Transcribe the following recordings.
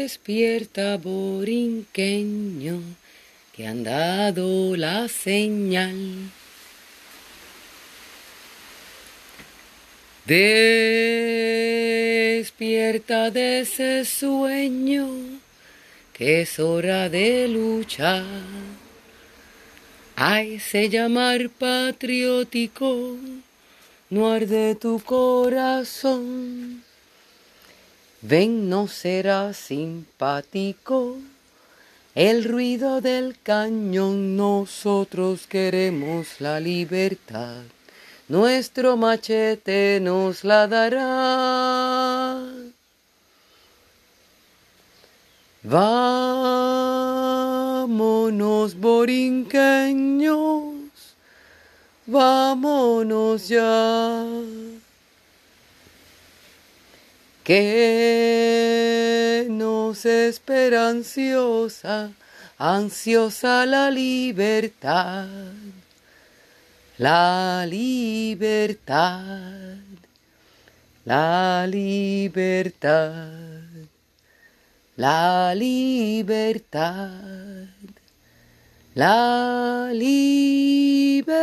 Despierta, borinqueño, que han dado la señal. Despierta de ese sueño, que es hora de luchar. Ay, se llamar patriótico, no arde tu corazón. Ven, no será simpático el ruido del cañón. Nosotros queremos la libertad. Nuestro machete nos la dará. Vámonos, borinqueños, vámonos ya que nos espera ansiosa, ansiosa la libertad, la libertad, la libertad, la libertad, la libertad.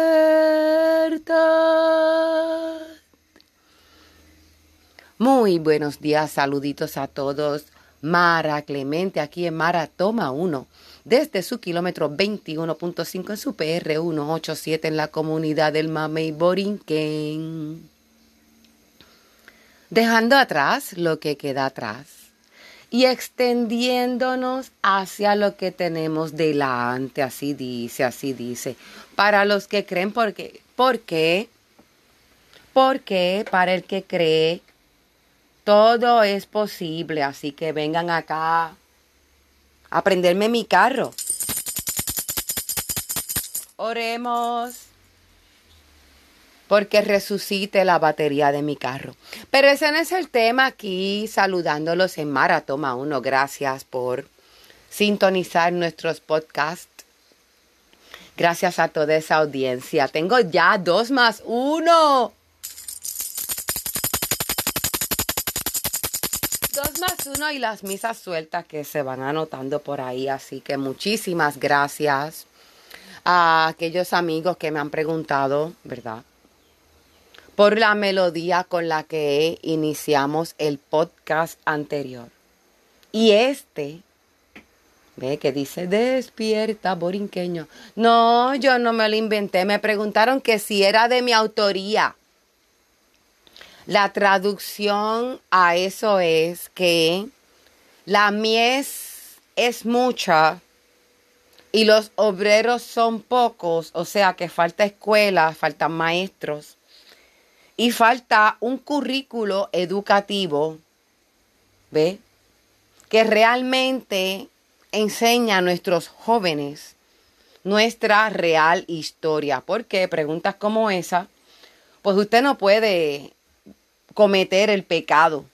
Muy buenos días, saluditos a todos. Mara Clemente aquí en Mara Toma 1, desde su kilómetro 21.5 en su PR 187 en la comunidad del Mamey Borinquen. Dejando atrás lo que queda atrás y extendiéndonos hacia lo que tenemos delante, así dice, así dice. Para los que creen, porque, ¿por qué? Porque para el que cree todo es posible, así que vengan acá a prenderme mi carro. Oremos porque resucite la batería de mi carro. Pero ese no es el tema aquí, saludándolos en Maratoma 1. Gracias por sintonizar nuestros podcasts. Gracias a toda esa audiencia. Tengo ya dos más uno. Dos más uno y las misas sueltas que se van anotando por ahí. Así que muchísimas gracias a aquellos amigos que me han preguntado, ¿verdad? Por la melodía con la que iniciamos el podcast anterior. Y este, ve que dice despierta, borinqueño. No, yo no me lo inventé. Me preguntaron que si era de mi autoría. La traducción a eso es que la mies es mucha y los obreros son pocos, o sea que falta escuela, faltan maestros y falta un currículo educativo, ¿ve? Que realmente enseña a nuestros jóvenes nuestra real historia. ¿Por qué? Preguntas como esa, pues usted no puede cometer el pecado.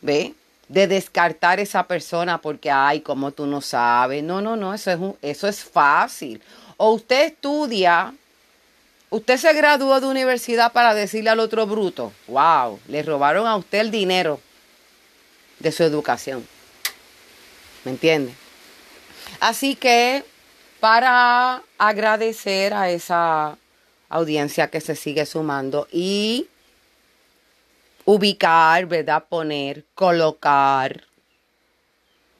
¿Ve? De descartar esa persona porque, ay, como tú no sabes. No, no, no, eso es, eso es fácil. O usted estudia, usted se graduó de universidad para decirle al otro bruto, wow, le robaron a usted el dinero de su educación. ¿Me entiende? Así que para agradecer a esa audiencia que se sigue sumando y ubicar, ¿verdad? Poner, colocar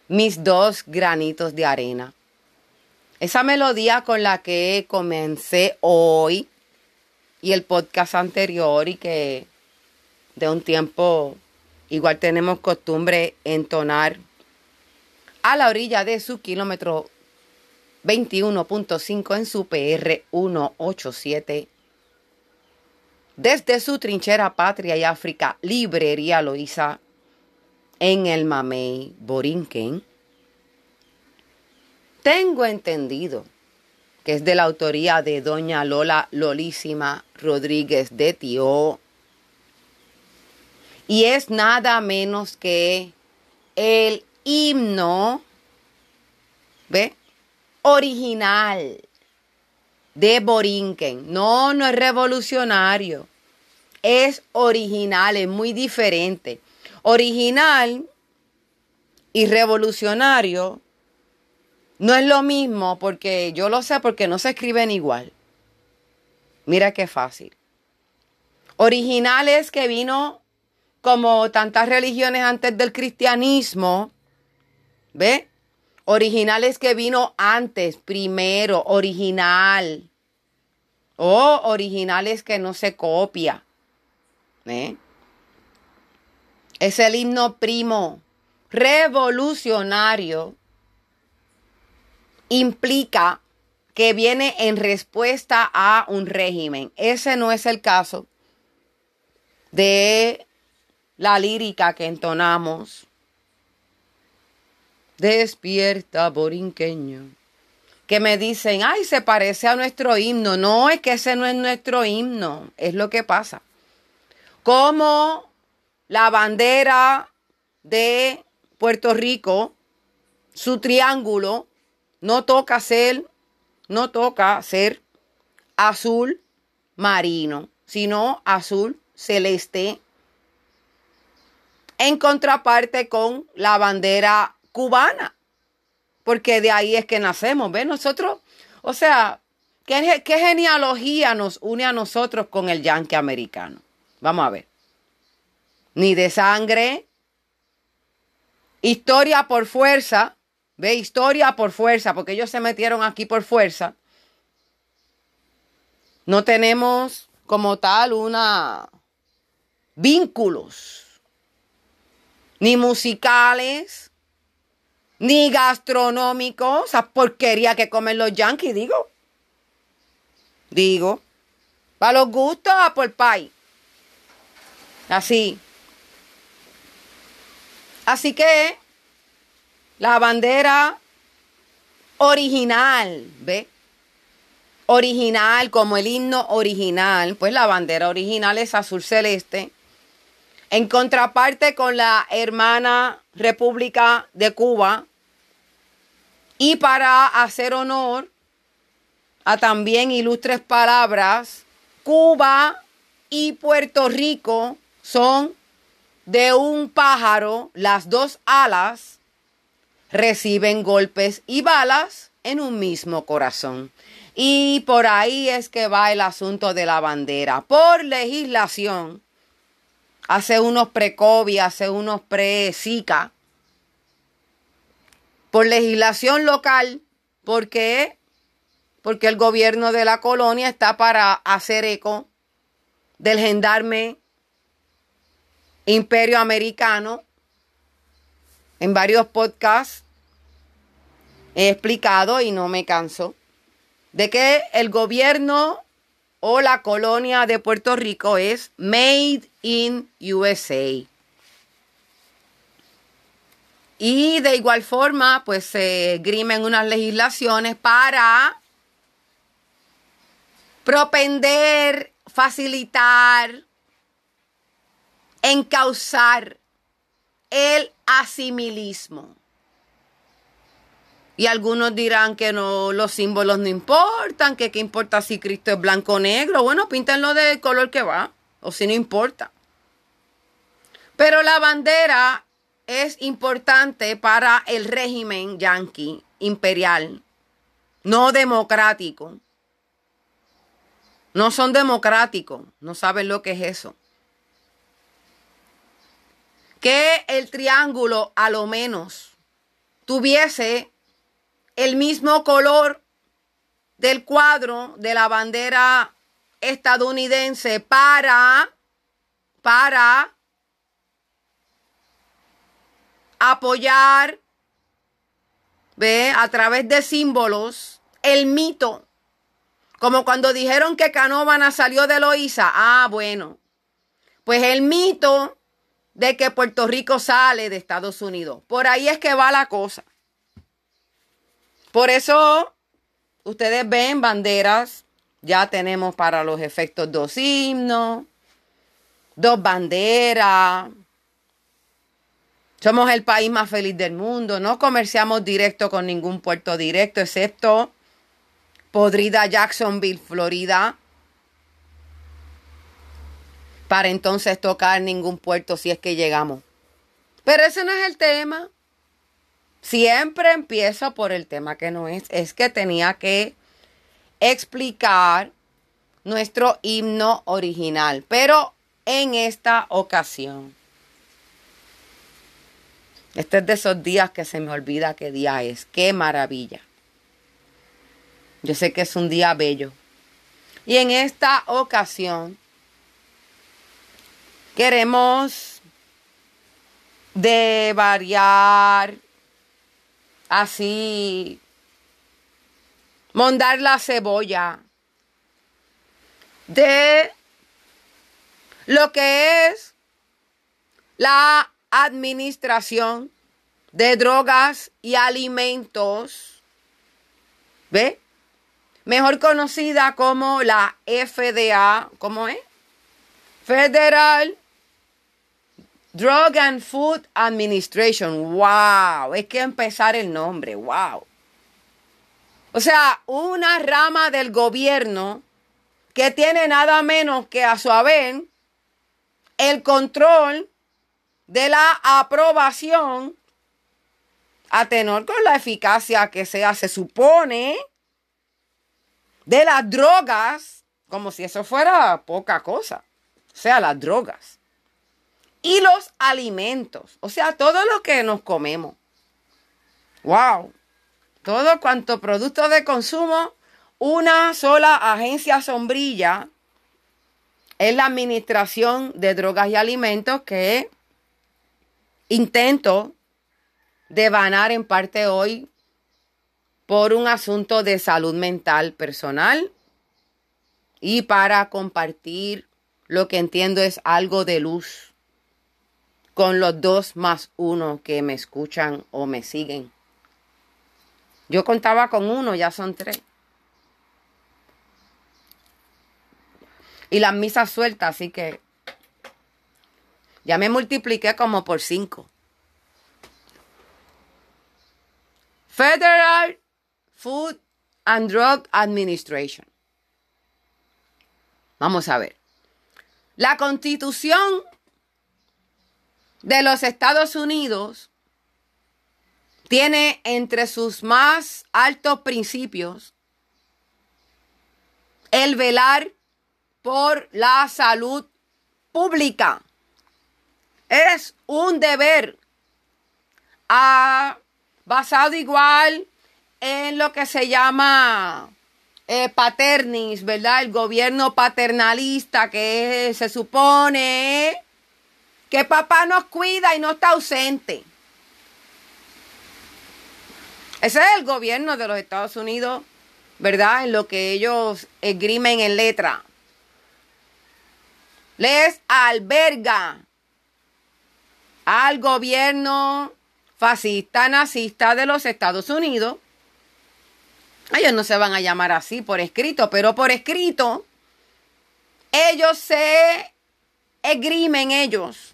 mis dos granitos de arena. Esa melodía con la que comencé hoy y el podcast anterior y que de un tiempo igual tenemos costumbre entonar a la orilla de su kilómetro 21.5 en su PR 187 desde su trinchera Patria y África, Librería Loíza, en el Mamey Borinquen. Tengo entendido que es de la autoría de doña Lola Lolísima Rodríguez de Tío. Y es nada menos que el himno, ¿ve? Original de Borinquen. No, no es revolucionario. Es original, es muy diferente. Original y revolucionario no es lo mismo porque yo lo sé porque no se escriben igual. Mira qué fácil. Original es que vino como tantas religiones antes del cristianismo. ¿Ve? Original es que vino antes, primero, original. O es que no se copia. ¿Ve? Es el himno primo. Revolucionario implica que viene en respuesta a un régimen. Ese no es el caso de la lírica que entonamos. Despierta, borinqueño. Que me dicen, ay, se parece a nuestro himno. No, es que ese no es nuestro himno. Es lo que pasa. Como la bandera de Puerto Rico, su triángulo, no toca ser, no toca ser azul marino, sino azul celeste. En contraparte con la bandera cubana, porque de ahí es que nacemos, ¿ves? Nosotros, o sea, ¿qué, ¿qué, genealogía nos une a nosotros con el yankee americano? Vamos a ver. Ni de sangre, historia por fuerza, Ve, historia por fuerza, porque ellos se metieron aquí por fuerza. No tenemos como tal una vínculos, ni musicales, ni gastronómicos, esa porquería que comen los yankees, digo. Digo, para los gustos, a por pie. Así. Así que la bandera original, ¿ve? Original, como el himno original, pues la bandera original es azul celeste. En contraparte con la hermana República de Cuba. Y para hacer honor a también ilustres palabras, Cuba y Puerto Rico son de un pájaro, las dos alas, reciben golpes y balas en un mismo corazón. Y por ahí es que va el asunto de la bandera. Por legislación, hace unos pre-COVID, hace unos pre-SICA, por legislación local, ¿por qué? Porque el gobierno de la colonia está para hacer eco del gendarme imperio americano en varios podcasts he explicado y no me canso de que el gobierno o la colonia de Puerto Rico es Made in USA. Y de igual forma, pues se grimen unas legislaciones para propender, facilitar, encauzar el asimilismo. Y algunos dirán que no, los símbolos no importan, que qué importa si Cristo es blanco o negro. Bueno, píntenlo del color que va, o si no importa. Pero la bandera es importante para el régimen yanqui imperial, no democrático. No son democráticos, no saben lo que es eso. Que el triángulo a lo menos tuviese el mismo color del cuadro de la bandera estadounidense para, para apoyar, ve, a través de símbolos, el mito. Como cuando dijeron que Canóvana salió de Loíza. Ah, bueno. Pues el mito de que Puerto Rico sale de Estados Unidos. Por ahí es que va la cosa. Por eso ustedes ven banderas, ya tenemos para los efectos dos himnos, dos banderas. Somos el país más feliz del mundo, no comerciamos directo con ningún puerto directo, excepto Podrida Jacksonville, Florida, para entonces tocar ningún puerto si es que llegamos. Pero ese no es el tema. Siempre empiezo por el tema que no es. Es que tenía que explicar nuestro himno original. Pero en esta ocasión. Este es de esos días que se me olvida qué día es. Qué maravilla. Yo sé que es un día bello. Y en esta ocasión queremos de variar así, mondar la cebolla de lo que es la administración de drogas y alimentos, ¿ve? Mejor conocida como la FDA, ¿cómo es? Federal Drug and Food Administration. ¡Wow! Es que empezar el nombre. ¡Wow! O sea, una rama del gobierno que tiene nada menos que a su haber el control de la aprobación a tenor con la eficacia que sea, se supone, de las drogas, como si eso fuera poca cosa. O sea, las drogas. Y los alimentos, o sea, todo lo que nos comemos. ¡Wow! Todo cuanto producto de consumo, una sola agencia sombrilla es la Administración de Drogas y Alimentos que intento devanar en parte hoy por un asunto de salud mental personal y para compartir lo que entiendo es algo de luz con los dos más uno que me escuchan o me siguen. Yo contaba con uno, ya son tres. Y las misas sueltas, así que ya me multipliqué como por cinco. Federal Food and Drug Administration. Vamos a ver. La constitución de los Estados Unidos tiene entre sus más altos principios el velar por la salud pública. Es un deber basado igual en lo que se llama eh, paternis, ¿verdad? El gobierno paternalista que se supone que papá nos cuida y no está ausente. Ese es el gobierno de los Estados Unidos, ¿verdad? En lo que ellos esgrimen en letra. Les alberga al gobierno fascista nazista de los Estados Unidos ellos no se van a llamar así por escrito, pero por escrito ellos se esgrimen ellos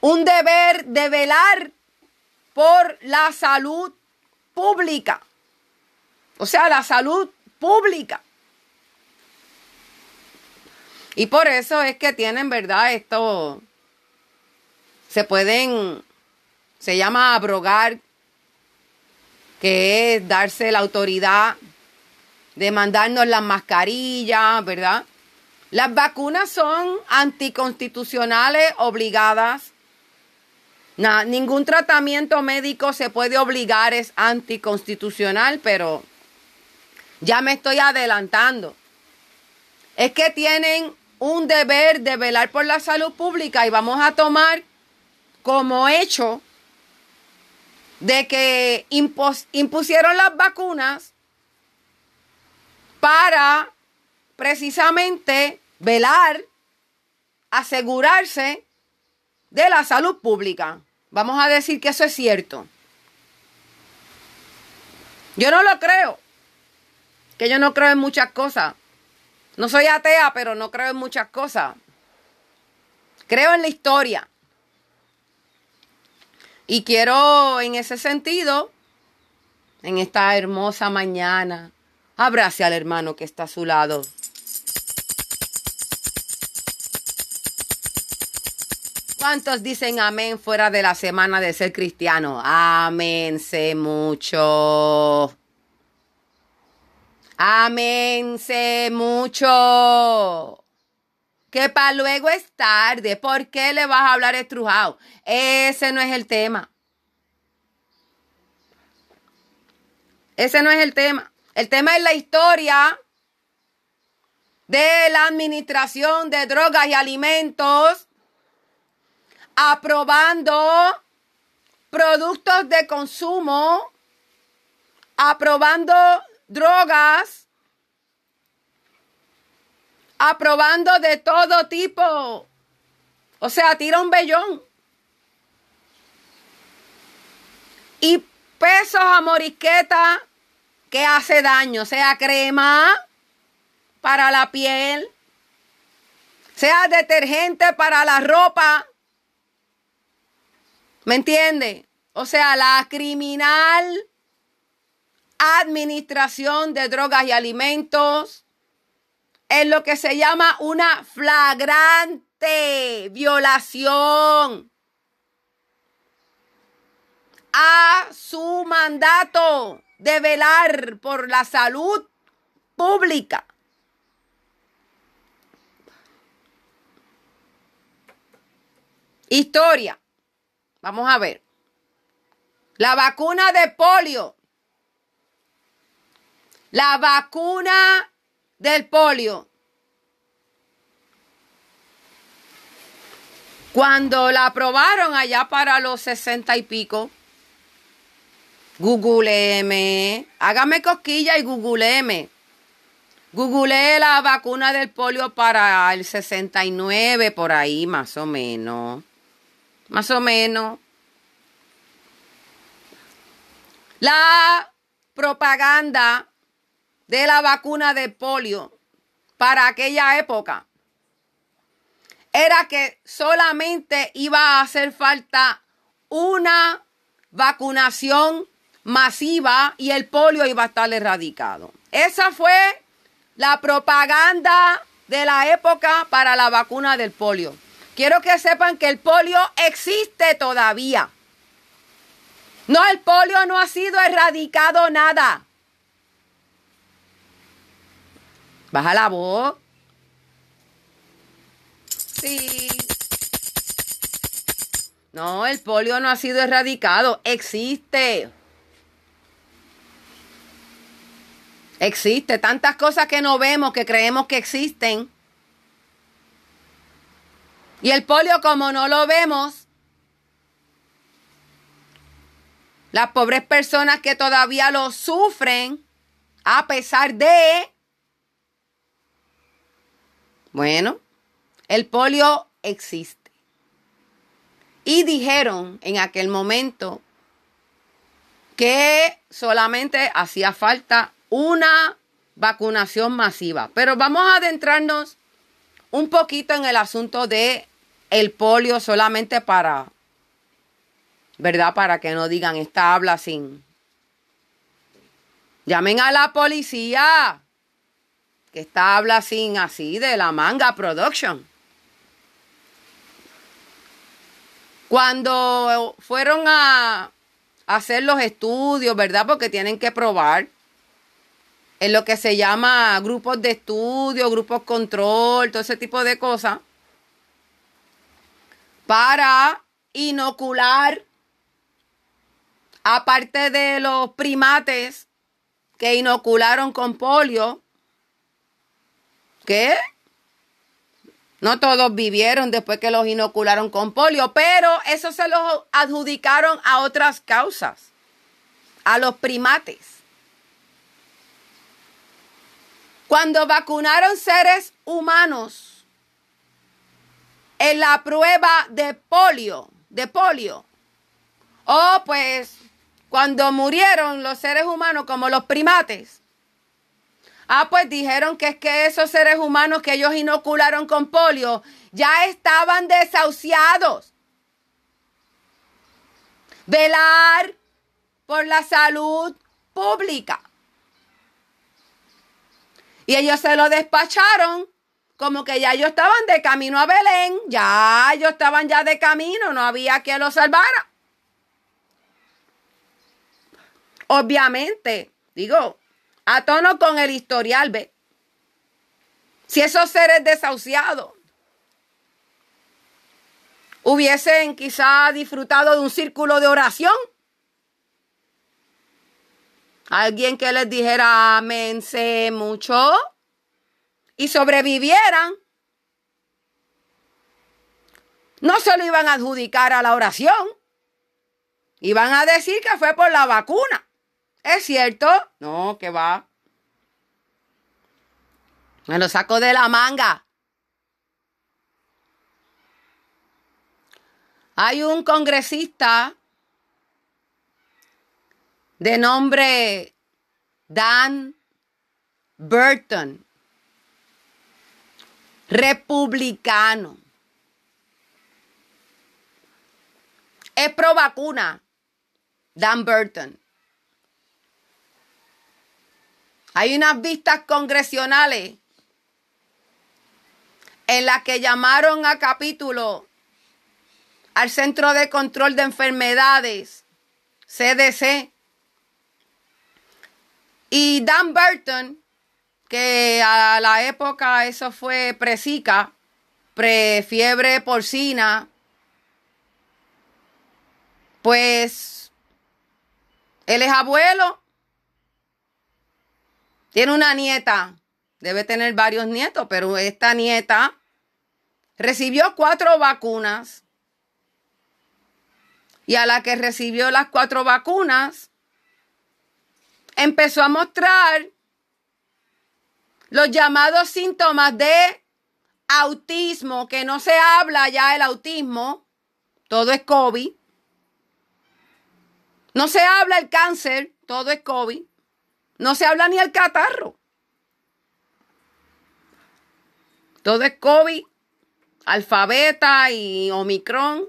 un deber de velar por la salud pública. O sea, la salud pública. Y por eso es que tienen, ¿verdad? Esto se pueden, se llama abrogar que es darse la autoridad de mandarnos las mascarillas, ¿verdad? Las vacunas son anticonstitucionales obligadas. Ningún tratamiento médico se puede obligar, es anticonstitucional, pero ya me estoy adelantando. Es que tienen un deber de velar por la salud pública y vamos a tomar como hecho de que impusieron las vacunas para precisamente velar, asegurarse de la salud pública. Vamos a decir que eso es cierto. Yo no lo creo. Que yo no creo en muchas cosas. No soy atea, pero no creo en muchas cosas. Creo en la historia. Y quiero en ese sentido, en esta hermosa mañana, abrace al hermano que está a su lado. ¿Cuántos dicen amén fuera de la semana de ser cristiano? Amén, sé mucho. Amén, sé mucho. Que para luego es tarde. ¿Por qué le vas a hablar estrujado? Ese no es el tema. Ese no es el tema. El tema es la historia de la administración de drogas y alimentos aprobando productos de consumo, aprobando drogas, aprobando de todo tipo. O sea, tira un vellón. Y pesos a morisqueta que hace daño, sea crema para la piel, sea detergente para la ropa, ¿Me entiende? O sea, la criminal administración de drogas y alimentos es lo que se llama una flagrante violación a su mandato de velar por la salud pública. Historia. Vamos a ver. La vacuna de polio. La vacuna del polio. Cuando la aprobaron allá para los sesenta y pico, googleeme, hágame cosquilla y googleeme. Googleé la vacuna del polio para el 69, por ahí más o menos más o menos. La propaganda de la vacuna de polio para aquella época era que solamente iba a hacer falta una vacunación masiva y el polio iba a estar erradicado. Esa fue la propaganda de la época para la vacuna del polio. Quiero que sepan que el polio existe todavía. No, el polio no ha sido erradicado nada. Baja la voz. Sí. No, el polio no ha sido erradicado. Existe. Existe. Tantas cosas que no vemos que creemos que existen. Y el polio, como no lo vemos, las pobres personas que todavía lo sufren, a pesar de, bueno, el polio existe. Y dijeron en aquel momento que solamente hacía falta una vacunación masiva. Pero vamos a adentrarnos un poquito en el asunto de el polio solamente para, ¿verdad? Para que no digan esta habla sin. Llamen a la policía. Que esta habla sin así de la manga production. Cuando fueron a hacer los estudios, ¿verdad? Porque tienen que probar en lo que se llama grupos de estudio, grupos control, todo ese tipo de cosas, para inocular, aparte de los primates que inocularon con polio, ¿qué? No todos vivieron después que los inocularon con polio, pero eso se los adjudicaron a otras causas, a los primates. Cuando vacunaron seres humanos en la prueba de polio, de polio, o pues cuando murieron los seres humanos como los primates, ah, pues dijeron que es que esos seres humanos que ellos inocularon con polio ya estaban desahuciados. Velar por la salud pública. Y ellos se lo despacharon como que ya ellos estaban de camino a Belén, ya ellos estaban ya de camino, no había quien los salvara. Obviamente, digo, a tono con el historial, ve. Si esos seres desahuciados hubiesen quizá disfrutado de un círculo de oración, alguien que les dijera amense mucho y sobrevivieran, no se lo iban a adjudicar a la oración, iban a decir que fue por la vacuna. ¿Es cierto? No, que va. Me lo saco de la manga. Hay un congresista de nombre Dan Burton, republicano. Es pro vacuna, Dan Burton. Hay unas vistas congresionales en las que llamaron a capítulo al Centro de Control de Enfermedades, CDC, y Dan Burton, que a la época eso fue pre-Zika, pre-fiebre porcina, pues él es abuelo, tiene una nieta, debe tener varios nietos, pero esta nieta recibió cuatro vacunas. Y a la que recibió las cuatro vacunas, empezó a mostrar los llamados síntomas de autismo, que no se habla ya del autismo, todo es COVID. No se habla el cáncer, todo es COVID. No se habla ni el catarro. Todo es COVID, alfabeta y omicron.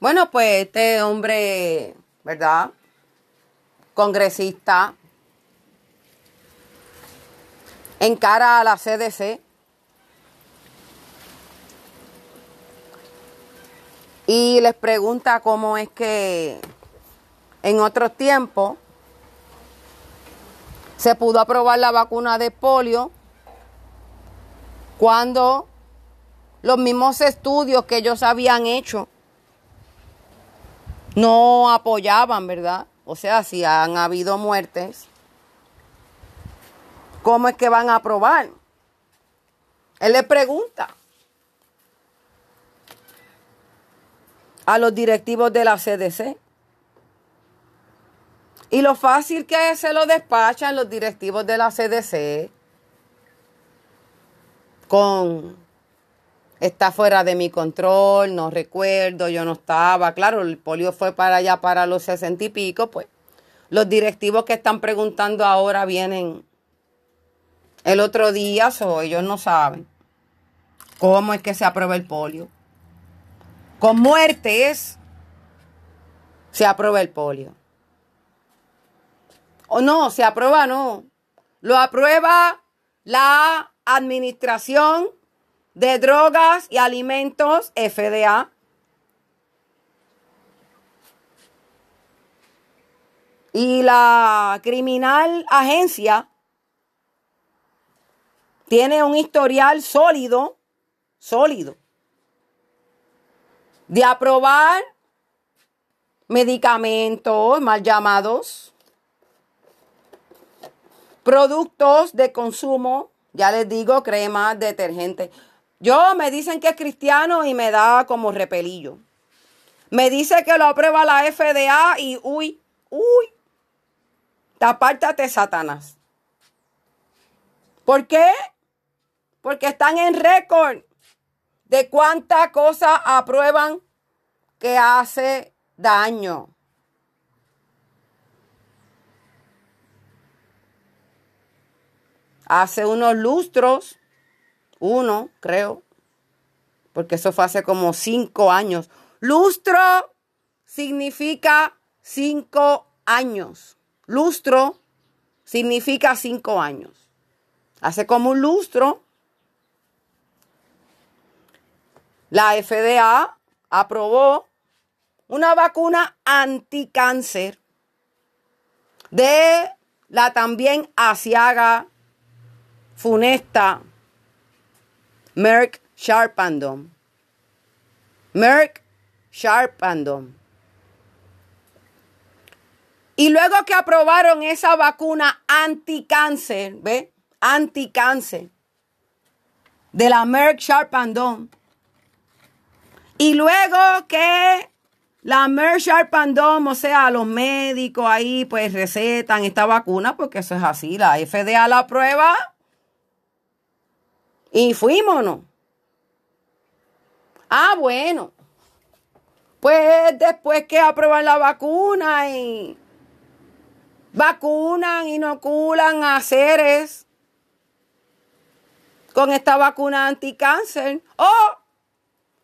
Bueno, pues este hombre, ¿verdad? Congresista, encara a la CDC y les pregunta cómo es que en otros tiempos se pudo aprobar la vacuna de polio cuando los mismos estudios que ellos habían hecho no apoyaban, ¿verdad? O sea, si han habido muertes, ¿cómo es que van a aprobar? Él le pregunta a los directivos de la CDC. Y lo fácil que se lo despachan los directivos de la CDC con está fuera de mi control, no recuerdo, yo no estaba. Claro, el polio fue para allá para los sesenta y pico, pues los directivos que están preguntando ahora vienen el otro día, ellos no saben cómo es que se aprueba el polio. Con muertes se aprueba el polio. O no, se aprueba no. Lo aprueba la administración de Drogas y Alimentos, FDA. Y la criminal agencia tiene un historial sólido, sólido, de aprobar medicamentos mal llamados, productos de consumo, ya les digo, crema, detergente. Yo me dicen que es cristiano y me da como repelillo. Me dice que lo aprueba la FDA y uy, uy, tapártate Satanás. ¿Por qué? Porque están en récord de cuánta cosa aprueban que hace daño. Hace unos lustros uno, creo, porque eso fue hace como cinco años. Lustro significa cinco años. Lustro significa cinco años. Hace como un lustro, la FDA aprobó una vacuna anticáncer de la también asiaga funesta Merck Sharpandom. Merck Sharpandom. Y luego que aprobaron esa vacuna anticáncer, ¿ve? Anticáncer de la Merck Sharpandom. Y luego que la Merck Sharpandom, o sea, los médicos ahí pues recetan esta vacuna porque eso es así, la FDA la prueba y fuímonos. Ah, bueno. Pues después que aprueban la vacuna y vacunan, inoculan a seres con esta vacuna anticáncer. Oh,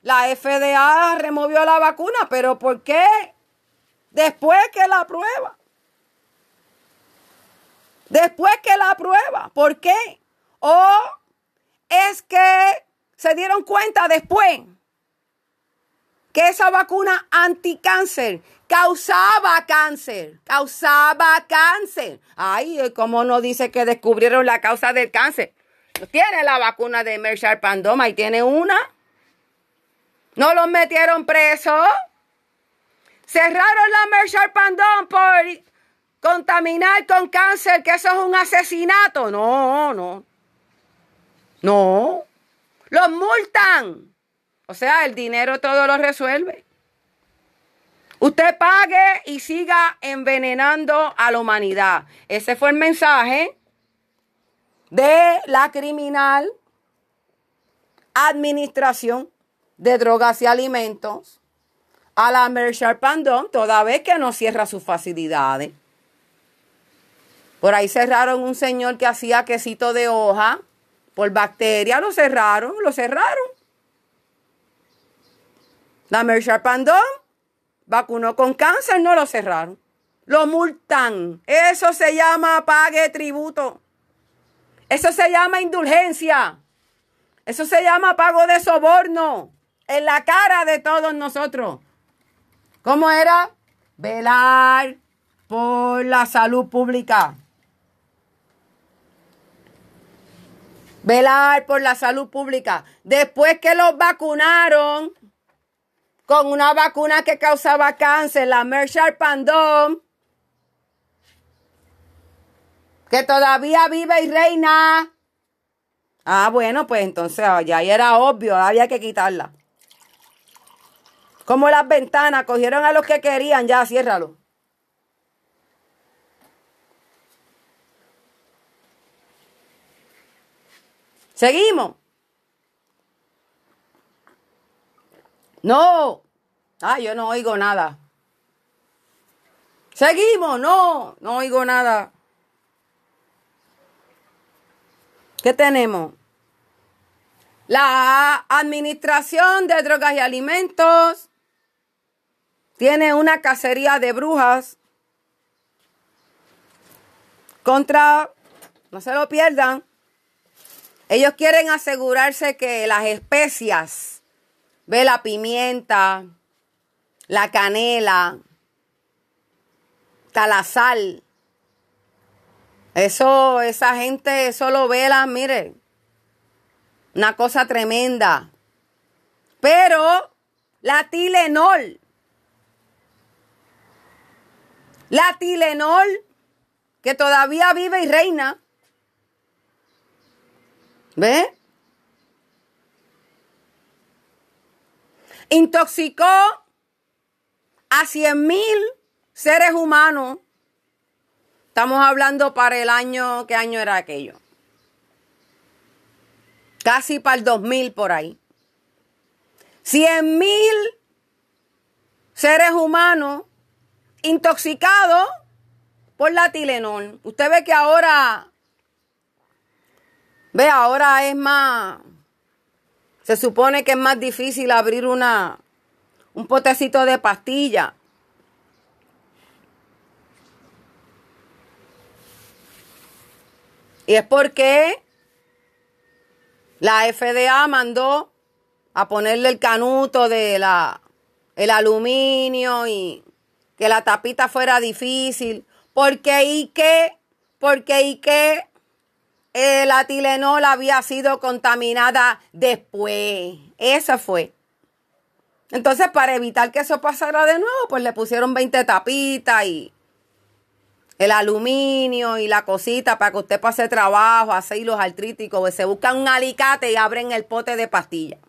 la FDA removió la vacuna, pero ¿por qué? Después que la aprueba. Después que la aprueba. ¿Por qué? O es que se dieron cuenta después que esa vacuna anticáncer causaba cáncer, causaba cáncer. Ay, ¿cómo no dice que descubrieron la causa del cáncer? Tiene la vacuna de Mershal Pandoma y tiene una. ¿No los metieron presos? Cerraron la Mershal Pandom por contaminar con cáncer, que eso es un asesinato. No, no. No. Los multan. O sea, el dinero todo lo resuelve. Usted pague y siga envenenando a la humanidad. Ese fue el mensaje de la criminal administración de drogas y alimentos a la Merchant Pandom, toda vez que no cierra sus facilidades. Por ahí cerraron un señor que hacía quesito de hoja por bacteria, lo cerraron, lo cerraron. La Merchant Pandom vacunó con cáncer, no lo cerraron. Lo multan. Eso se llama pague tributo. Eso se llama indulgencia. Eso se llama pago de soborno en la cara de todos nosotros. ¿Cómo era? Velar por la salud pública. Velar por la salud pública. Después que los vacunaron, con una vacuna que causaba cáncer, la Mershal Pandom, que todavía vive y reina. Ah, bueno, pues entonces ya era obvio, había que quitarla. Como las ventanas, cogieron a los que querían, ya, ciérralo. Seguimos. No. Ah, yo no oigo nada. Seguimos. No, no oigo nada. ¿Qué tenemos? La Administración de Drogas y Alimentos tiene una cacería de brujas contra, no se lo pierdan, ellos quieren asegurarse que las especias Ve la pimienta, la canela, la sal. Eso, esa gente, eso lo vela, mire, una cosa tremenda. Pero la Tilenol, la Tilenol, que todavía vive y reina, ¿ve? Intoxicó a 100 mil seres humanos. Estamos hablando para el año, ¿qué año era aquello? Casi para el 2000 por ahí. 100 mil seres humanos intoxicados por la Tilenol. Usted ve que ahora, ve, ahora es más, se supone que es más difícil abrir una, un potecito de pastilla. Y es porque la FDA mandó a ponerle el canuto de la el aluminio y que la tapita fuera difícil. Porque y que, porque y que la Tilenol había sido contaminada después. Eso fue. Entonces, para evitar que eso pasara de nuevo, pues le pusieron 20 tapitas y el aluminio y la cosita para que usted pase trabajo, hace los artríticos, pues se buscan un alicate y abren el pote de pastillas.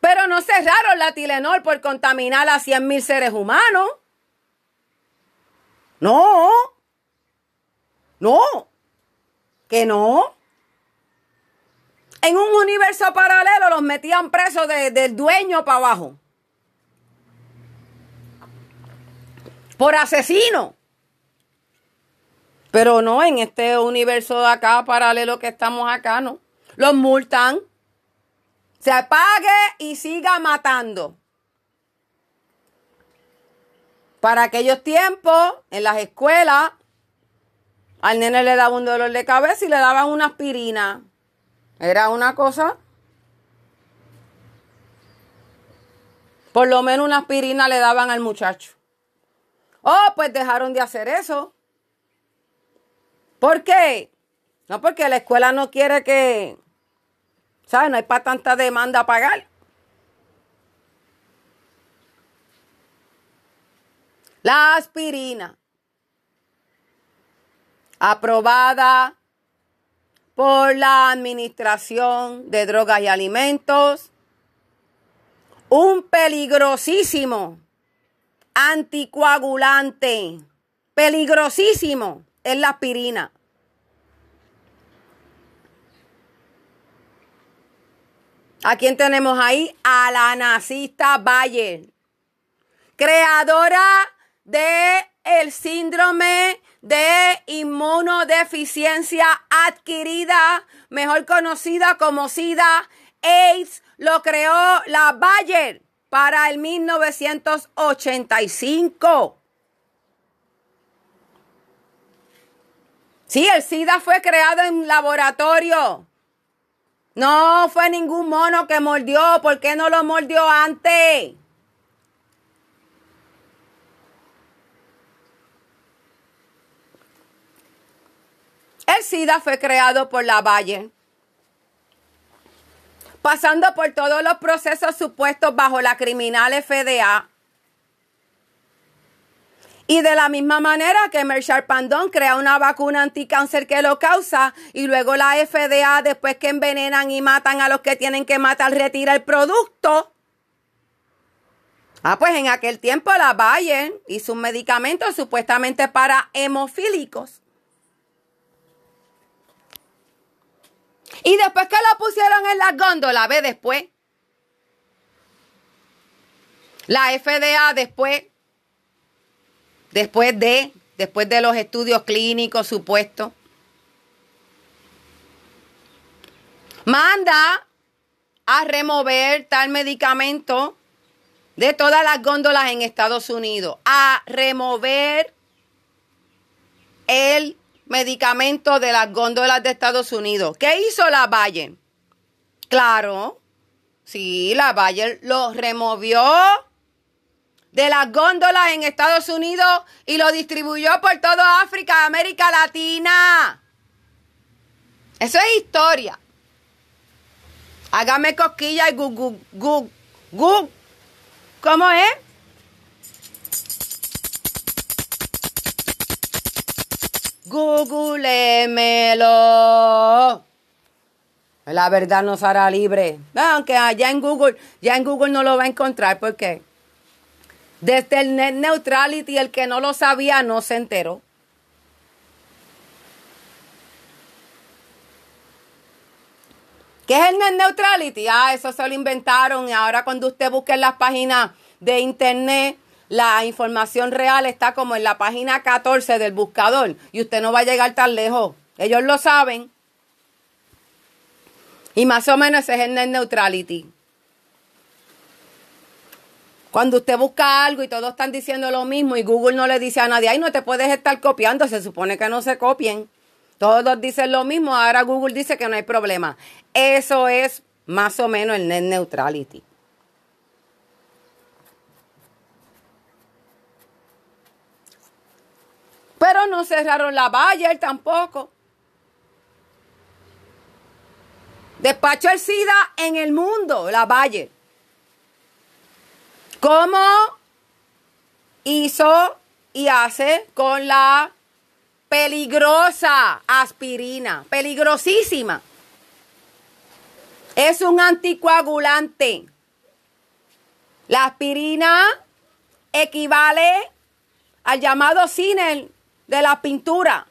Pero no cerraron la Tilenol por contaminar a 100 mil seres humanos. No. No. Que no. En un universo paralelo los metían presos del dueño para abajo. Por asesino. Pero no, en este universo de acá, paralelo que estamos acá, no. Los multan. Se apague y siga matando. Para aquellos tiempos, en las escuelas, al nene le daba un dolor de cabeza y le daban una aspirina. Era una cosa. Por lo menos una aspirina le daban al muchacho. Oh, pues dejaron de hacer eso. ¿Por qué? No, porque la escuela no quiere que, ¿sabes? No hay para tanta demanda a pagar. La aspirina, aprobada por la Administración de Drogas y Alimentos, un peligrosísimo anticoagulante, peligrosísimo, es la aspirina. ¿A quién tenemos ahí? A la nazista Bayer, creadora de el síndrome de inmunodeficiencia adquirida, mejor conocida como SIDA, AIDS, lo creó la Bayer para el 1985. Sí, el SIDA fue creado en laboratorio. No fue ningún mono que mordió. ¿Por qué no lo mordió antes? El SIDA fue creado por la Valle, pasando por todos los procesos supuestos bajo la criminal FDA. Y de la misma manera que Mershal Pandón crea una vacuna anticáncer que lo causa y luego la FDA, después que envenenan y matan a los que tienen que matar, retira el producto. Ah, pues en aquel tiempo la Bayer hizo un medicamento supuestamente para hemofílicos. Y después que la pusieron en la góndola, ve después. La FDA después, después de, después de los estudios clínicos supuestos, manda a remover tal medicamento de todas las góndolas en Estados Unidos, a remover el medicamentos de las góndolas de Estados Unidos. ¿Qué hizo la Bayer? Claro, sí, la Bayer lo removió de las góndolas en Estados Unidos y lo distribuyó por toda África, América Latina. Eso es historia. Hágame cosquilla y gu, gu, gu, ¿Cómo es? Googlemelo. La verdad nos hará libre. Aunque allá en Google, ya en Google no lo va a encontrar porque desde el net neutrality el que no lo sabía no se enteró. ¿Qué es el net neutrality? Ah, eso se lo inventaron y ahora cuando usted busque en las páginas de internet la información real está como en la página 14 del buscador y usted no va a llegar tan lejos. Ellos lo saben. Y más o menos ese es el net neutrality. Cuando usted busca algo y todos están diciendo lo mismo y Google no le dice a nadie, ay, no te puedes estar copiando, se supone que no se copien. Todos dicen lo mismo, ahora Google dice que no hay problema. Eso es más o menos el net neutrality. Pero no cerraron la Bayer tampoco. Despacho el SIDA en el mundo, la Bayer. ¿Cómo hizo y hace con la peligrosa aspirina? Peligrosísima. Es un anticoagulante. La aspirina equivale al llamado cine de la pintura.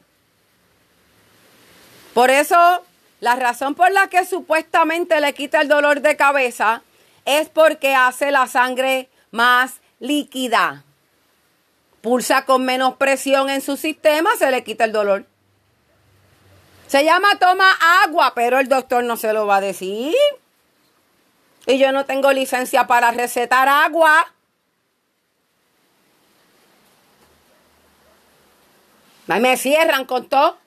Por eso, la razón por la que supuestamente le quita el dolor de cabeza es porque hace la sangre más líquida. Pulsa con menos presión en su sistema, se le quita el dolor. Se llama toma agua, pero el doctor no se lo va a decir. Y yo no tengo licencia para recetar agua. Me cierran con todo.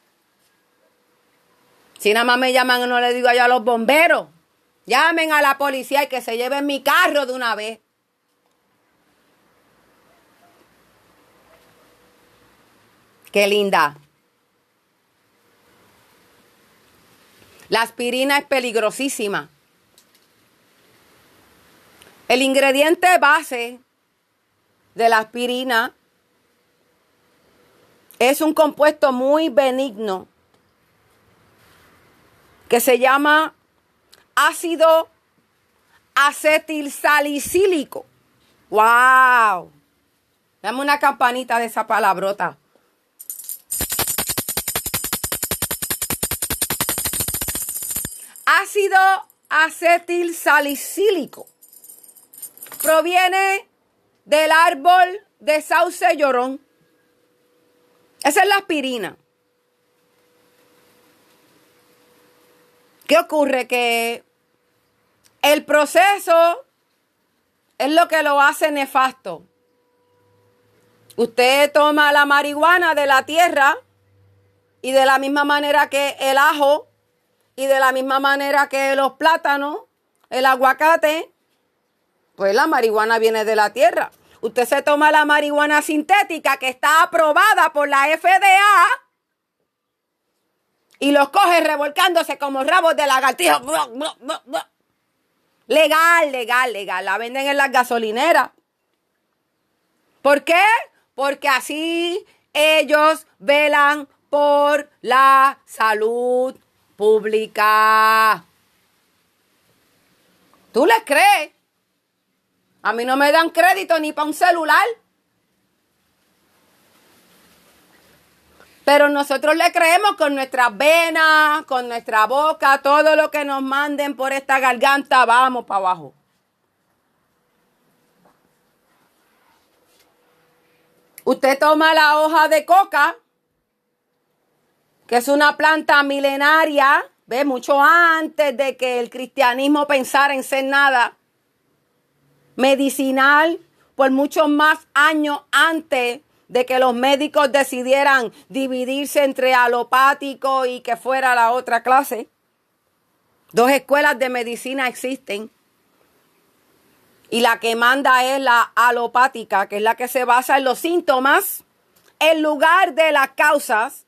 Si nada más me llaman, no le digo yo a los bomberos. Llamen a la policía y que se lleven mi carro de una vez. Qué linda. La aspirina es peligrosísima. El ingrediente base de la aspirina es un compuesto muy benigno que se llama ácido acetilsalicílico. ¡Wow! Dame una campanita de esa palabrota. ácido acetilsalicílico. Proviene del árbol de sauce llorón. Esa es la aspirina. ¿Qué ocurre? Que el proceso es lo que lo hace nefasto. Usted toma la marihuana de la tierra y de la misma manera que el ajo y de la misma manera que los plátanos, el aguacate, pues la marihuana viene de la tierra. Usted se toma la marihuana sintética que está aprobada por la FDA y los coge revolcándose como rabos de lagartijo. Legal, legal, legal. La venden en las gasolineras. ¿Por qué? Porque así ellos velan por la salud pública. ¿Tú les crees? A mí no me dan crédito ni para un celular. Pero nosotros le creemos con nuestras venas, con nuestra boca, todo lo que nos manden por esta garganta, vamos para abajo. Usted toma la hoja de coca que es una planta milenaria, ve, mucho antes de que el cristianismo pensara en ser nada, medicinal, por muchos más años antes de que los médicos decidieran dividirse entre alopático y que fuera la otra clase. Dos escuelas de medicina existen. Y la que manda es la alopática, que es la que se basa en los síntomas en lugar de las causas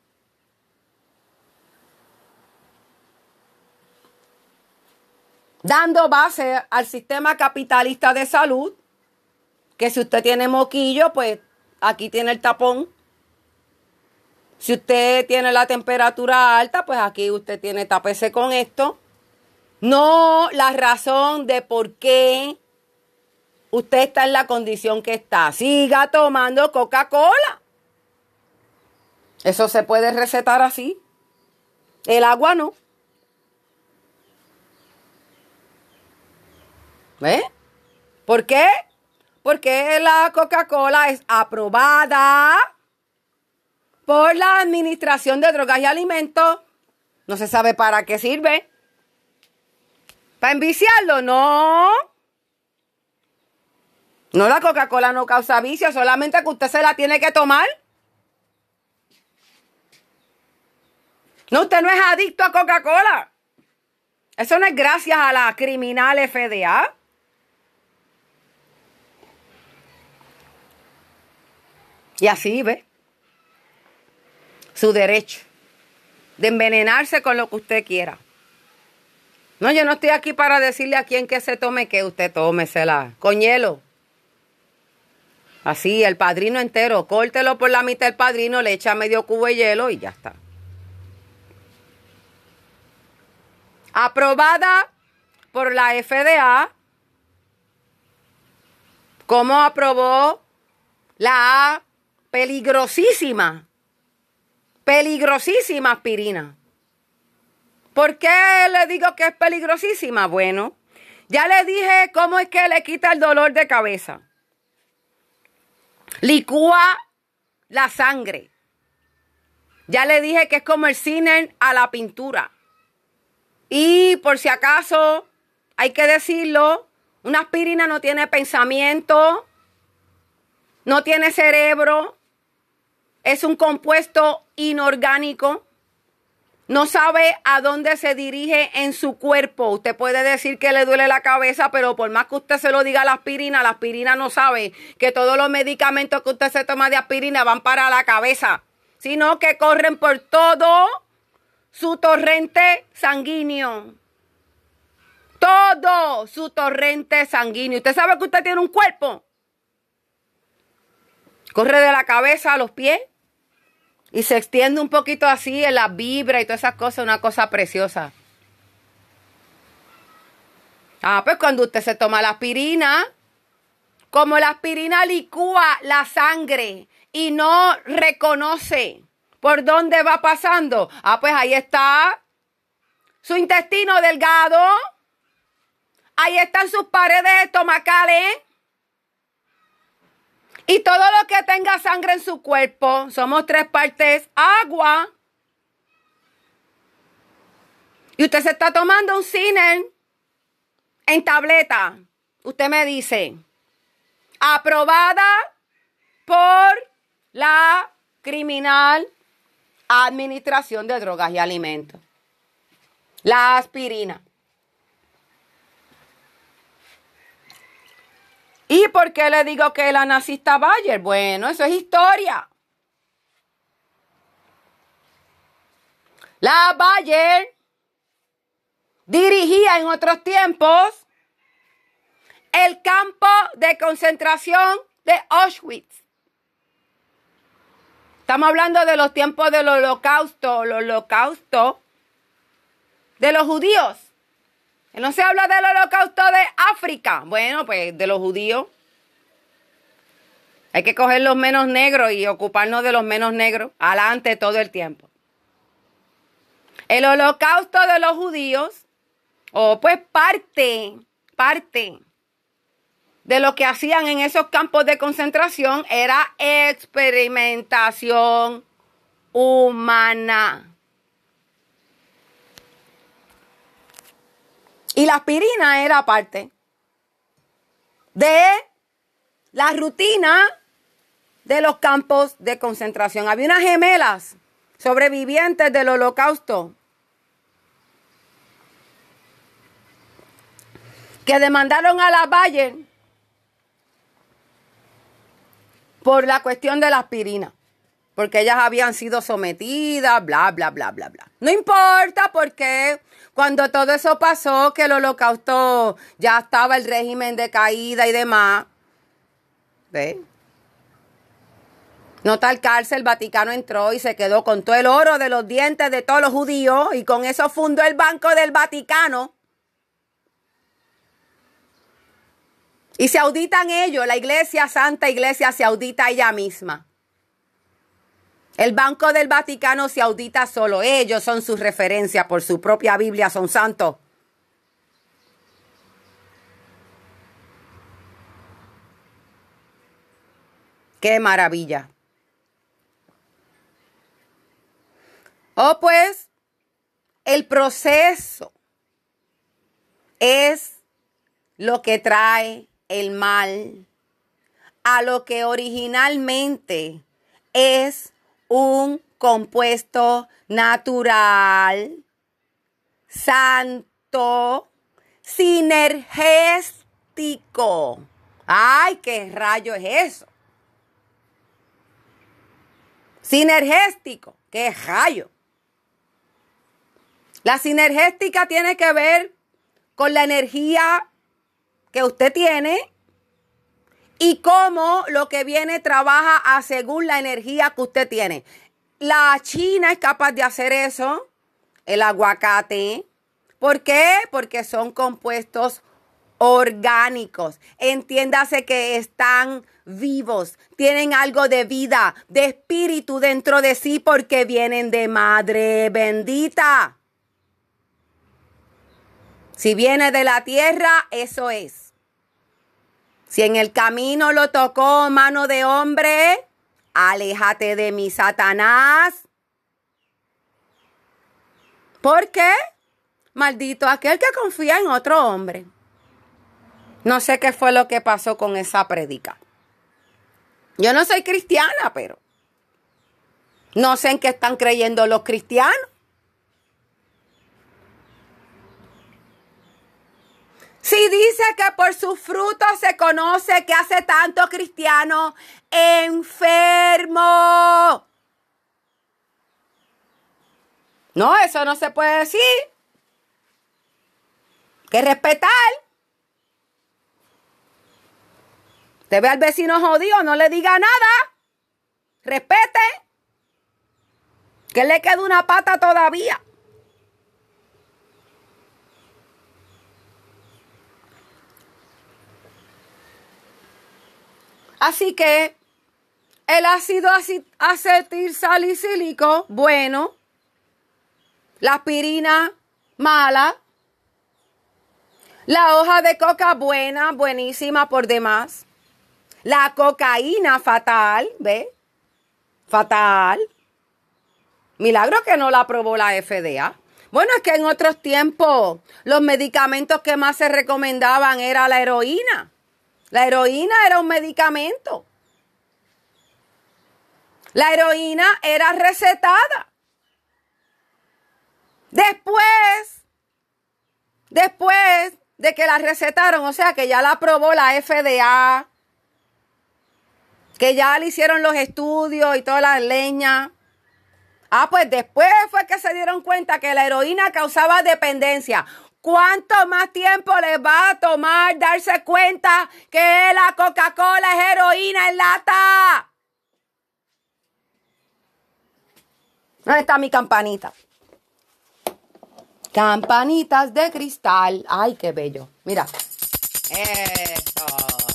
dando base al sistema capitalista de salud, que si usted tiene moquillo, pues aquí tiene el tapón. Si usted tiene la temperatura alta, pues aquí usted tiene tapese con esto. No la razón de por qué usted está en la condición que está. Siga tomando Coca-Cola. Eso se puede recetar así. El agua no. ¿Eh? ¿Por qué? Porque la Coca-Cola es aprobada por la Administración de Drogas y Alimentos. No se sabe para qué sirve. ¿Para enviciarlo? No. No, la Coca-Cola no causa vicio, solamente que usted se la tiene que tomar. No, usted no es adicto a Coca-Cola. Eso no es gracias a la criminal FDA. Y así, ¿ve? Su derecho de envenenarse con lo que usted quiera. No, yo no estoy aquí para decirle a quien que se tome que usted tómesela con hielo. Así, el padrino entero, córtelo por la mitad del padrino, le echa medio cubo de hielo y ya está. Aprobada por la FDA, como aprobó la peligrosísima, peligrosísima aspirina. ¿Por qué le digo que es peligrosísima? Bueno, ya le dije cómo es que le quita el dolor de cabeza. Licúa la sangre. Ya le dije que es como el cine a la pintura. Y por si acaso, hay que decirlo, una aspirina no tiene pensamiento, no tiene cerebro, es un compuesto inorgánico, no sabe a dónde se dirige en su cuerpo. Usted puede decir que le duele la cabeza, pero por más que usted se lo diga a la aspirina, la aspirina no sabe que todos los medicamentos que usted se toma de aspirina van para la cabeza, sino que corren por todo su torrente sanguíneo. Todo su torrente sanguíneo. Usted sabe que usted tiene un cuerpo. Corre de la cabeza a los pies y se extiende un poquito así en la vibra y todas esas cosas, una cosa preciosa. Ah, pues cuando usted se toma la aspirina, como la aspirina licúa la sangre y no reconoce ¿Por dónde va pasando? Ah, pues ahí está su intestino delgado. Ahí están sus paredes estomacales. Y todo lo que tenga sangre en su cuerpo, somos tres partes agua. Y usted se está tomando un cine en tableta. Usted me dice, aprobada por la criminal Administración de Drogas y Alimentos. La aspirina. ¿Y por qué le digo que la nazista Bayer? Bueno, eso es historia. La Bayer dirigía en otros tiempos el campo de concentración de Auschwitz. Estamos hablando de los tiempos del holocausto, el holocausto de los judíos. No se habla del holocausto de África. Bueno, pues de los judíos. Hay que coger los menos negros y ocuparnos de los menos negros adelante todo el tiempo. El holocausto de los judíos, o pues parte, parte de lo que hacían en esos campos de concentración era experimentación humana. Y la aspirina era parte de la rutina de los campos de concentración. Había unas gemelas sobrevivientes del holocausto que demandaron a la Bayer por la cuestión de la aspirina, porque ellas habían sido sometidas, bla, bla, bla, bla, bla. No importa porque cuando todo eso pasó, que el holocausto ya estaba el régimen de caída y demás, ¿ve? No tal cárcel, el Vaticano entró y se quedó con todo el oro de los dientes de todos los judíos y con eso fundó el Banco del Vaticano Y se auditan ellos, la iglesia, Santa Iglesia, se audita ella misma. El Banco del Vaticano se audita solo. Ellos son sus referencias por su propia Biblia, son santos. Qué maravilla. Oh, pues, el proceso es lo que trae el mal a lo que originalmente es un compuesto natural, santo, sinergéstico. Ay, ¿qué rayo es eso? Sinergéstico, ¿qué rayo? La sinergéstica tiene que ver con la energía que usted tiene y cómo lo que viene trabaja a según la energía que usted tiene. La China es capaz de hacer eso, el aguacate. ¿Por qué? Porque son compuestos orgánicos. Entiéndase que están vivos, tienen algo de vida, de espíritu dentro de sí porque vienen de madre bendita. Si viene de la tierra, eso es. Si en el camino lo tocó mano de hombre, aléjate de mi Satanás. ¿Por qué? Maldito aquel que confía en otro hombre. No sé qué fue lo que pasó con esa prédica. Yo no soy cristiana, pero no sé en qué están creyendo los cristianos. Si dice que por sus frutos se conoce que hace tanto cristiano enfermo. No, eso no se puede decir. Que respetar. Te ve al vecino jodido, no le diga nada. Respete. Que le queda una pata todavía. Así que el ácido acetil salicílico, bueno. La aspirina, mala. La hoja de coca, buena, buenísima por demás. La cocaína, fatal, ¿ve? Fatal. Milagro que no la aprobó la FDA. Bueno, es que en otros tiempos los medicamentos que más se recomendaban era la heroína. La heroína era un medicamento. La heroína era recetada. Después, después de que la recetaron, o sea que ya la aprobó la FDA, que ya le hicieron los estudios y toda la leña. Ah, pues después fue que se dieron cuenta que la heroína causaba dependencia. ¿Cuánto más tiempo les va a tomar darse cuenta que la Coca-Cola es heroína en lata? ¿Dónde está mi campanita? Campanitas de cristal. Ay, qué bello. Mira. Eso.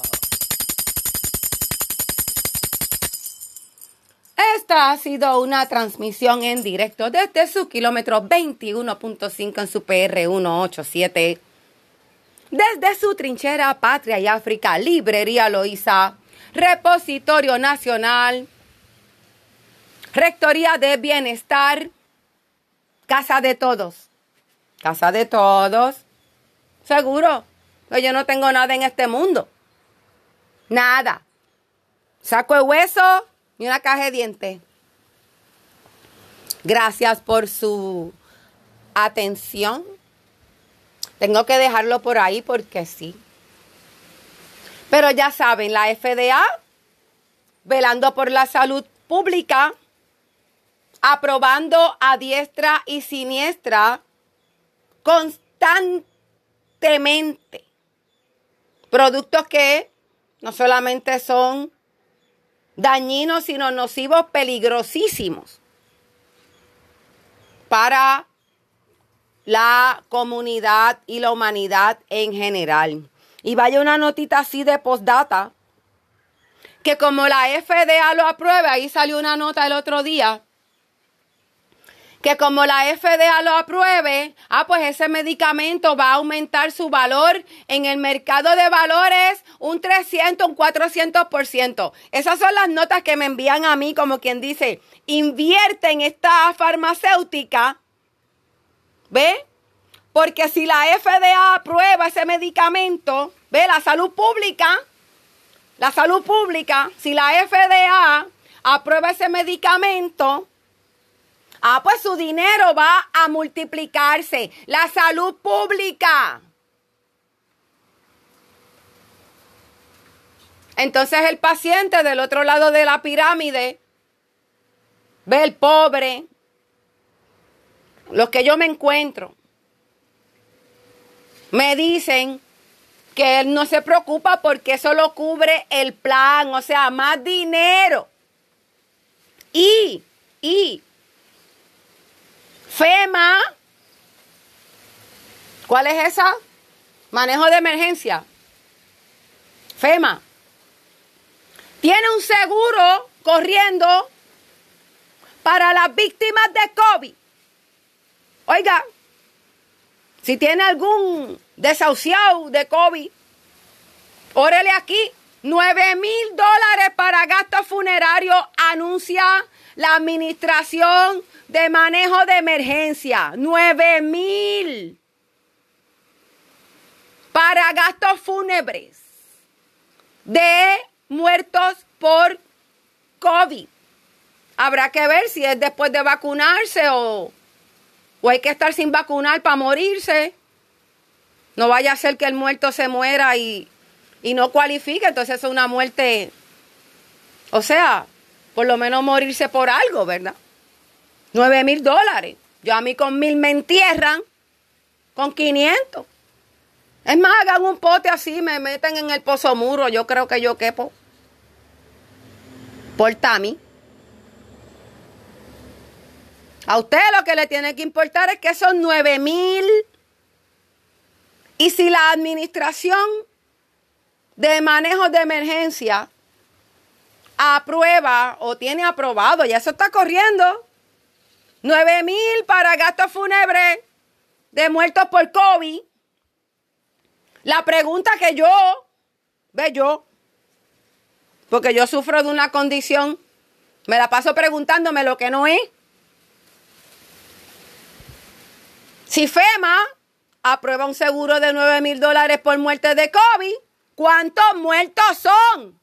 Esta ha sido una transmisión en directo desde su kilómetro 21.5 en su PR 187. Desde su trinchera Patria y África, Librería Loíza, Repositorio Nacional, Rectoría de Bienestar, Casa de Todos. Casa de Todos. Seguro. yo no tengo nada en este mundo. Nada. Saco de hueso y una caja de dientes. Gracias por su atención. Tengo que dejarlo por ahí porque sí. Pero ya saben, la FDA, velando por la salud pública, aprobando a diestra y siniestra constantemente productos que no solamente son dañinos, sino nocivos, peligrosísimos para la comunidad y la humanidad en general. Y vaya una notita así de postdata, que como la FDA lo aprueba, ahí salió una nota el otro día, que como la FDA lo apruebe, ah, pues ese medicamento va a aumentar su valor en el mercado de valores un 300, un 400%. Esas son las notas que me envían a mí, como quien dice, invierte en esta farmacéutica, ¿ve? Porque si la FDA aprueba ese medicamento, ¿ve? La salud pública, la salud pública, si la FDA aprueba ese medicamento, ah, pues su dinero va a multiplicarse. La salud pública. Entonces el paciente del otro lado de la pirámide ve el pobre, los que yo me encuentro, me dicen que él no se preocupa porque eso lo cubre el plan, o sea, más dinero. Y, y, FEMA, ¿cuál es esa? Manejo de emergencia. FEMA. Tiene un seguro corriendo para las víctimas de COVID. Oiga, si tiene algún desahuciado de COVID, órele aquí. 9 mil dólares para gastos funerarios anuncia la administración de manejo de emergencia. 9 mil para gastos fúnebres de muertos por COVID. Habrá que ver si es después de vacunarse o o hay que estar sin vacunar para morirse. No vaya a ser que el muerto se muera y, y no cualifique, entonces es una muerte, o sea, por lo menos morirse por algo, ¿verdad? Nueve mil dólares. Yo a mí con mil me entierran, con 500. Es más, hagan un pote así, me meten en el pozo muro, yo creo que yo quepo. Por Tami. A usted lo que le tiene que importar es que son 9 mil. Y si la administración de manejo de emergencia aprueba o tiene aprobado, ya eso está corriendo, 9 mil para gastos fúnebres de muertos por COVID. La pregunta que yo, ve yo, porque yo sufro de una condición, me la paso preguntándome lo que no es. Si FEMA aprueba un seguro de 9 mil dólares por muerte de COVID, ¿cuántos muertos son?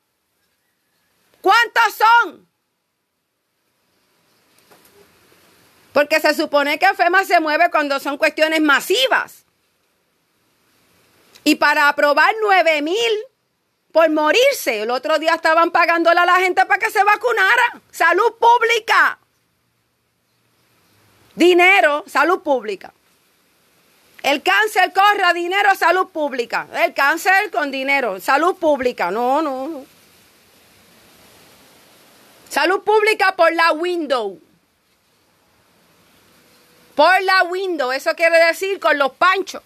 ¿Cuántos son? Porque se supone que FEMA se mueve cuando son cuestiones masivas. Y para aprobar 9 mil por morirse, el otro día estaban pagándole a la gente para que se vacunara. Salud pública. Dinero, salud pública. El cáncer corre dinero, salud pública. El cáncer con dinero, salud pública. No, no, no. Salud pública por la window. Por la window, eso quiere decir con los panchos.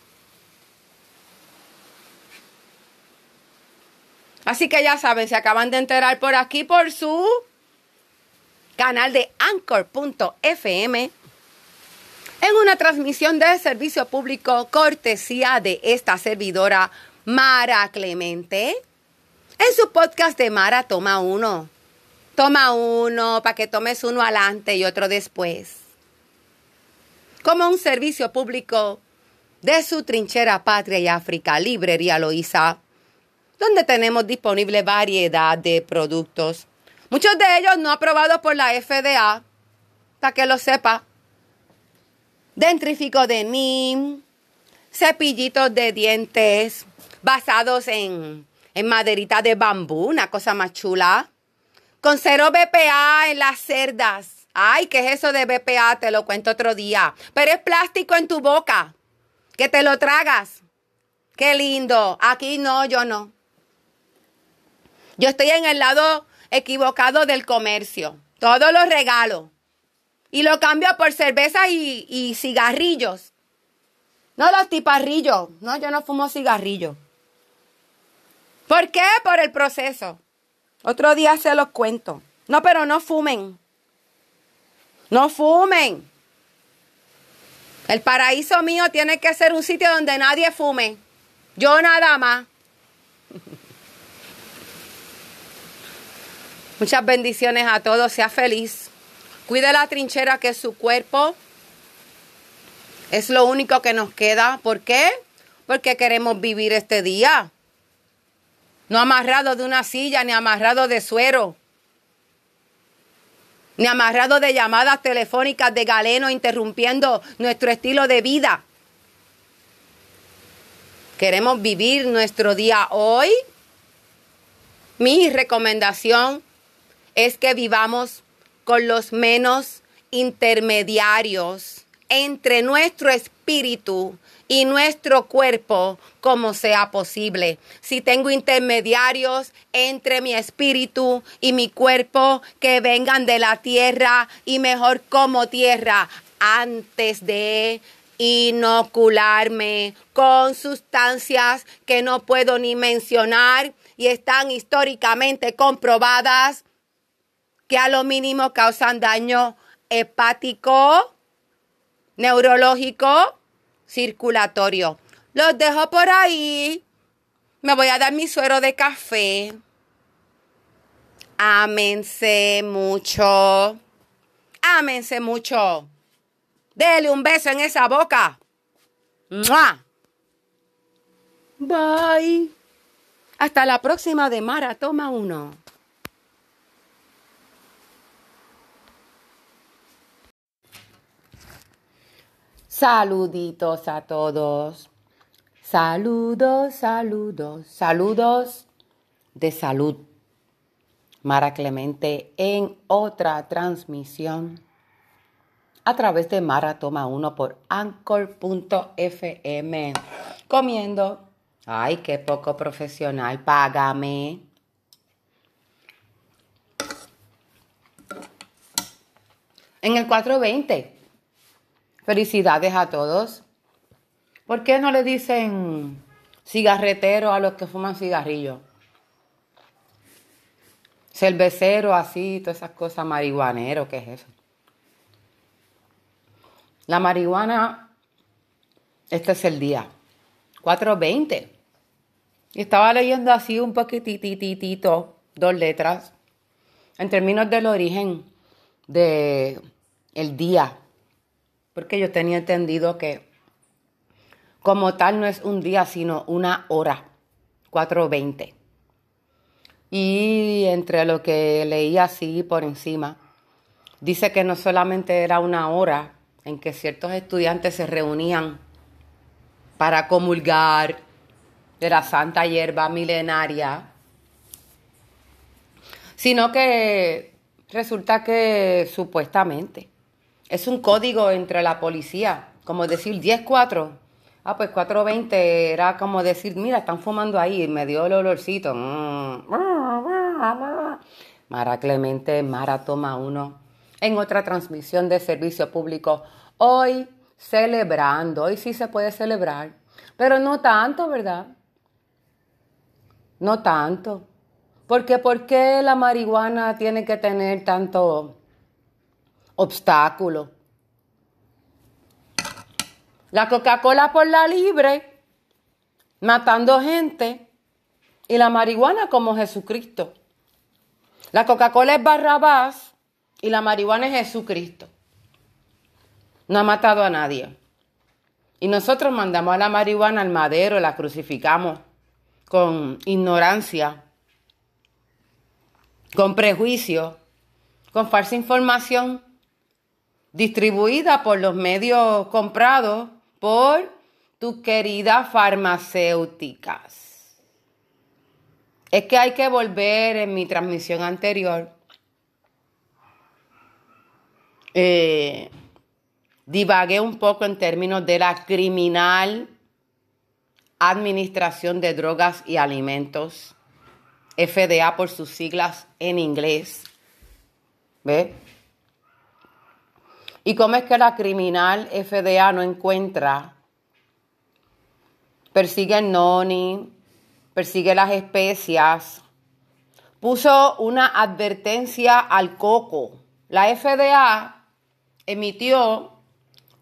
Así que ya saben, se acaban de enterar por aquí por su canal de anchor.fm en una transmisión de servicio público cortesía de esta servidora Mara Clemente. En su podcast de Mara Toma Uno. Toma uno para que tomes uno adelante y otro después. Como un servicio público de su trinchera Patria y África, Librería Loíza, donde tenemos disponible variedad de productos. Muchos de ellos no aprobados por la FDA, para que lo sepa dentrífico de NIM, cepillitos de dientes basados en, en maderita de bambú, una cosa más chula, con cero BPA en las cerdas. Ay, ¿qué es eso de BPA? Te lo cuento otro día. Pero es plástico en tu boca, que te lo tragas. Qué lindo. Aquí no, yo no. Yo estoy en el lado equivocado del comercio. Todos los regalos y lo cambio por cerveza y, cigarrillos. No los tiparrillos. No, yo no fumo cigarrillos. ¿Por qué? Por el proceso. Otro día se los cuento. No, pero no fumen. No fumen. El paraíso mío tiene que ser un sitio donde nadie fume. Yo nada más. Muchas bendiciones a todos. Sea feliz. Cuide la trinchera que es su cuerpo. Es lo único que nos queda. ¿Por qué? Porque queremos vivir este día. No amarrado de una silla, ni amarrado de suero, ni amarrado de llamadas telefónicas de galeno interrumpiendo nuestro estilo de vida. Queremos vivir nuestro día hoy. Mi recomendación es que vivamos con los menos intermediarios entre nuestro espíritu y nuestro cuerpo como sea posible. Si tengo intermediarios entre mi espíritu y mi cuerpo que vengan de la tierra y mejor como tierra antes de inocularme con sustancias que no puedo ni mencionar y están históricamente comprobadas que a lo mínimo causan daño hepático, neurológico, circulatorio. Los dejo por ahí. Me voy a dar mi suero de café. Ámense mucho. Ámense mucho. Dele un beso en esa boca. Bye. Hasta la próxima de Mara. Toma uno. Saluditos a todos. Saludos, saludos, saludos de salud. Mara Clemente en otra transmisión a través de Mara Toma 1 por anchor.fm. Comiendo. Ay, qué poco profesional. Págame. En el 420 Felicidades a todos. ¿Por qué no le dicen cigarretero a los que fuman cigarrillos? Cervecero, así, todas esas cosas, marihuanero, ¿qué es eso? La marihuana, este es el día, 4.20. Y estaba leyendo así un poquitititito, dos letras, en términos del origen de el día porque yo tenía entendido que como tal no es un día, sino una hora, 4.20. Y entre lo que leí así por encima, dice que no solamente era una hora en que ciertos estudiantes se reunían para comulgar de la santa hierba milenaria, sino que resulta que supuestamente es un código entre la policía, como decir 10-4. Ah, pues 4.20 era como decir, mira, están fumando ahí, me dio el olorcito. Mm. Mara Clemente, Mara Toma uno. En otra transmisión de servicio público, hoy celebrando, hoy sí se puede celebrar, pero no tanto, ¿verdad? No tanto. Porque ¿por qué la marihuana tiene que tener tanto obstáculo. La Coca-Cola por la libre, matando gente, y la marihuana como Jesucristo. La Coca-Cola es Barrabás y la marihuana es Jesucristo. No ha matado a nadie. Y nosotros mandamos a la marihuana al madero, la crucificamos con ignorancia, con prejuicio, con falsa información distribuida por los medios comprados por tus queridas farmacéuticas. Es que hay que volver en mi transmisión anterior. Eh, divagué un poco en términos de la criminal Administración de Drogas y Alimentos, FDA por sus siglas en inglés. ¿Ve? ¿Y cómo es que la criminal FDA no encuentra? Persigue el noni, persigue las especias. Puso una advertencia al coco. La FDA emitió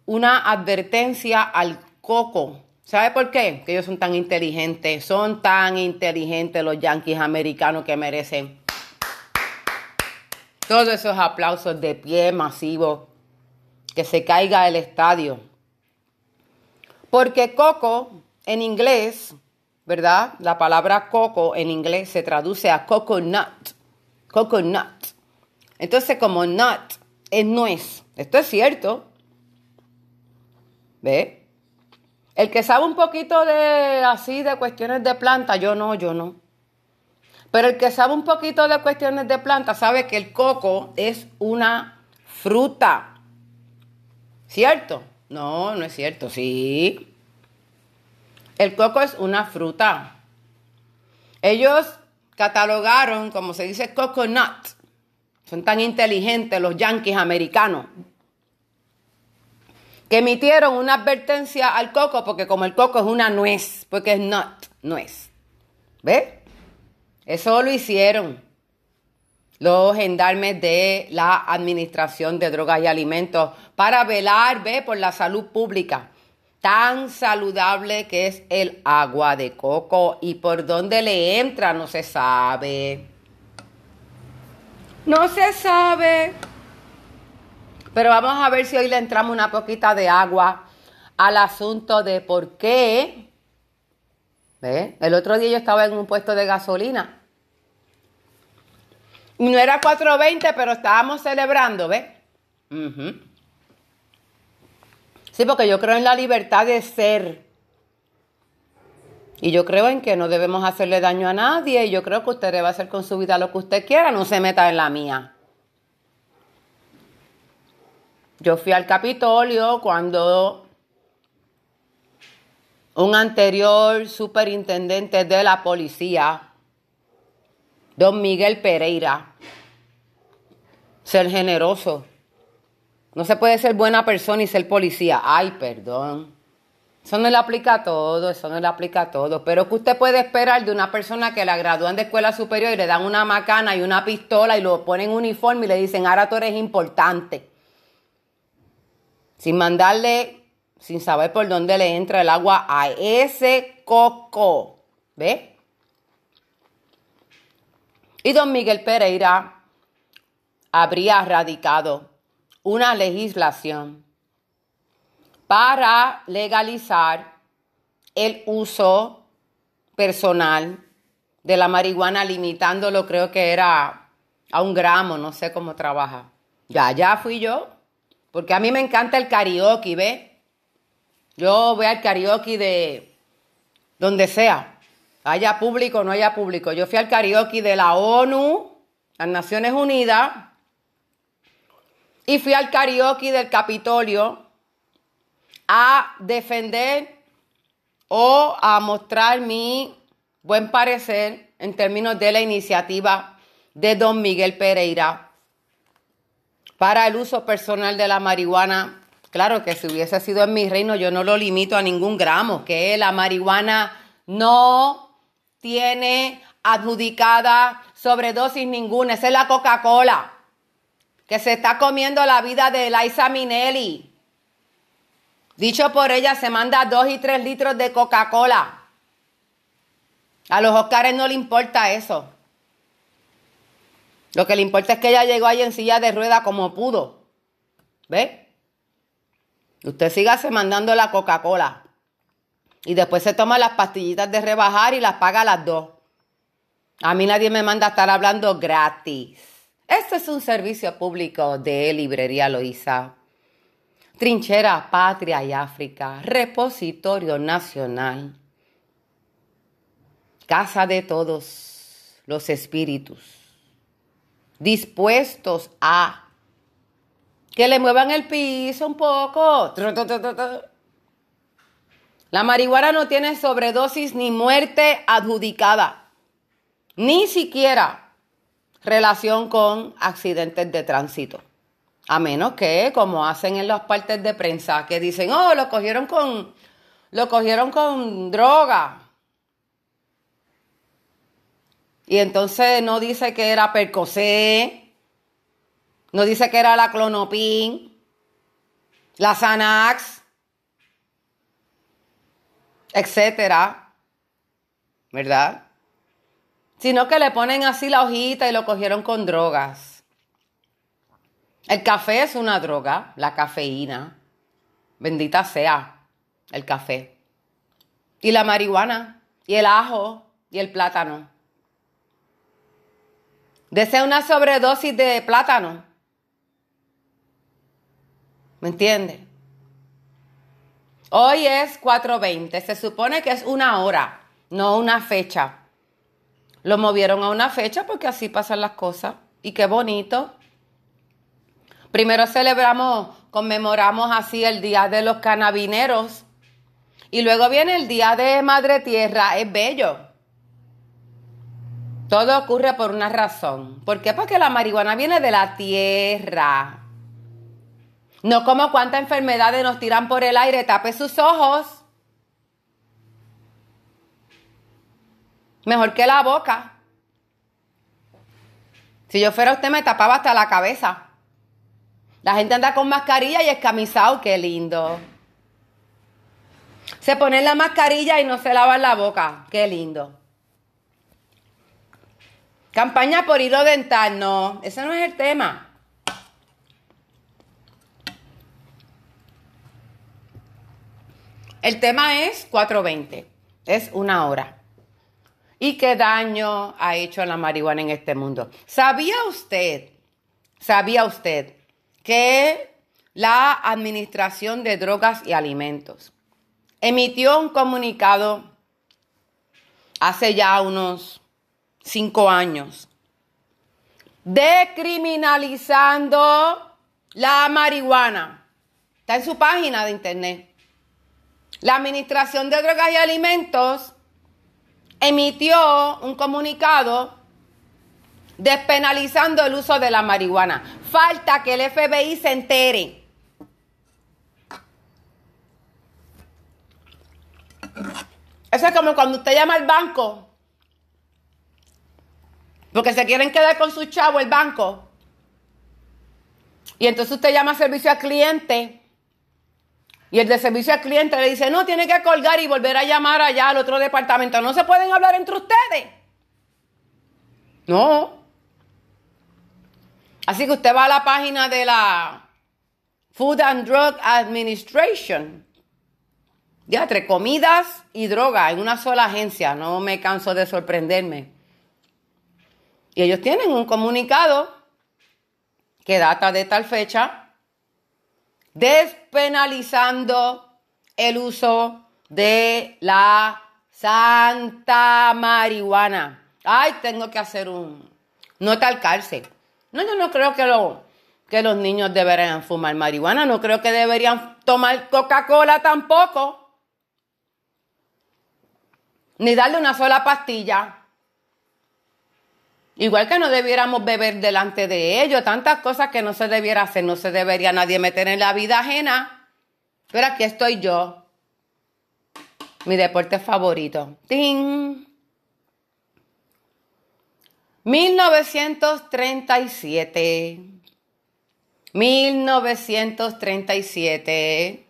una advertencia al coco. ¿Sabe por qué? Que ellos son tan inteligentes, son tan inteligentes los yanquis americanos que merecen todos esos aplausos de pie masivos que se caiga el estadio. Porque coco en inglés, ¿verdad? La palabra coco en inglés se traduce a coconut. Coconut. Entonces, como nut es nuez. Esto es cierto. ¿Ve? El que sabe un poquito de así de cuestiones de planta, yo no, yo no. Pero el que sabe un poquito de cuestiones de planta sabe que el coco es una fruta. ¿Cierto? No, no es cierto, sí. El coco es una fruta. Ellos catalogaron, como se dice, coconut. Son tan inteligentes los yanquis americanos que emitieron una advertencia al coco, porque como el coco es una nuez, porque es nut, nuez. ¿Ves? Eso lo hicieron los gendarmes de la Administración de Drogas y Alimentos para velar, ¿ve? por la salud pública. Tan saludable que es el agua de coco y por dónde le entra no se sabe. No se sabe. Pero vamos a ver si hoy le entramos una poquita de agua al asunto de por qué. ¿Ve? El otro día yo estaba en un puesto de gasolina. No era 4.20, pero estábamos celebrando, ¿ves? Sí, porque yo creo en la libertad de ser. Y yo creo en que no debemos hacerle daño a nadie. Y yo creo que usted debe hacer con su vida lo que usted quiera. No se meta en la mía. Yo fui al Capitolio cuando un anterior superintendente de la policía, don Miguel Pereira, ser generoso. No se puede ser buena persona y ser policía. Ay, perdón. Eso no le aplica a todo, eso no le aplica a todo. Pero que usted puede esperar de una persona que la gradúan de escuela superior y le dan una macana y una pistola y lo ponen en uniforme y le dicen, ahora tú eres importante sin mandarle, sin saber por dónde le entra el agua a ese coco. ¿Ve? Y don Miguel Pereira habría radicado una legislación para legalizar el uso personal de la marihuana, limitándolo, creo que era a un gramo, no sé cómo trabaja. Ya, ya fui yo porque a mí me encanta el karaoke, ¿ve? Yo voy al karaoke de donde sea, haya público o no haya público. Yo fui al karaoke de la ONU, las Naciones Unidas, y fui al karaoke del Capitolio a defender o a mostrar mi buen parecer en términos de la iniciativa de don Miguel Pereira para el uso personal de la marihuana, claro que si hubiese sido en mi reino, yo no lo limito a ningún gramo, que la marihuana no tiene adjudicada sobredosis ninguna. Esa es la Coca-Cola, que se está comiendo la vida de Eliza Minelli. Dicho por ella, se manda dos y tres litros de Coca-Cola. A los Oscars no le importa eso. Lo que le importa es que ella llegó ahí en silla de rueda como pudo. ¿Ve? Usted sígase mandando la Coca-Cola. Y después se toma las pastillitas de rebajar y las paga las dos. A mí nadie me manda a estar hablando gratis. Esto es un servicio público de Librería Loíza. Trinchera, Patria y África. Repositorio Nacional. Casa de todos los espíritus dispuestos a que le muevan el piso un poco. La marihuana no tiene sobredosis ni muerte adjudicada, ni siquiera relación con accidentes de tránsito. A menos que, como hacen en las partes de prensa, que dicen, oh, lo cogieron con, lo cogieron con droga. Y entonces no dice que era Percocé, no dice que era la Clonopin, la Xanax, etcétera, ¿verdad? Sino que le ponen así la hojita y lo cogieron con drogas. El café es una droga, la cafeína. Bendita sea el café. Y la marihuana y el ajo y el plátano. Desea una sobredosis de plátano. ¿Me entiende? Hoy es 4.20. Se supone que es una hora, no una fecha. Lo movieron a una fecha porque así pasan las cosas. Y qué bonito. Primero celebramos, conmemoramos así el Día de los Canabineros. Y luego viene el Día de Madre Tierra. Es bello. Todo ocurre por una razón. ¿Por qué? Porque la marihuana viene de la tierra. No como cuántas enfermedades nos tiran por el aire, tape sus ojos. Mejor que la boca. Si yo fuera usted me tapaba hasta la cabeza. La gente anda con mascarilla y escamizado, qué lindo. Se ponen la mascarilla y no se lavan la boca, qué lindo. Campaña por hilo dental, no, ese no es el tema. El tema es 420, es una hora. ¿Y qué daño ha hecho la marihuana en este mundo? ¿Sabía usted, sabía usted que la Administración de Drogas y Alimentos emitió un comunicado hace ya unos cinco años decriminalizando la marihuana? Está en su página de internet. La Administración de Drogas y Alimentos emitió un comunicado despenalizando el uso de la marihuana. Falta que el FBI se entere. Eso es como cuando usted llama al banco, porque se quieren quedar con su chavo el banco. Y entonces usted llama servicio al cliente y el de servicio al cliente le dice, no, tiene que colgar y volver a llamar allá al otro departamento. No se pueden hablar entre ustedes. No. Así que usted va a la página de la Food and Drug Administration. Ya, entre comidas y droga en una sola agencia. No me canso de sorprenderme. Y ellos tienen un comunicado que data de tal fecha despenalizando el uso de la santa marihuana. Ay, tengo que hacer un no talcarse. No, yo no creo que, que los niños deberían fumar marihuana, no creo que deberían tomar Coca-Cola tampoco. Ni darle una sola pastilla. Igual que no debiéramos beber delante de ellos, tantas cosas que no se debiera hacer, no se debería nadie meter en la vida ajena. Pero aquí estoy yo. Mi deporte favorito. ¡Ting! 1937. 1937.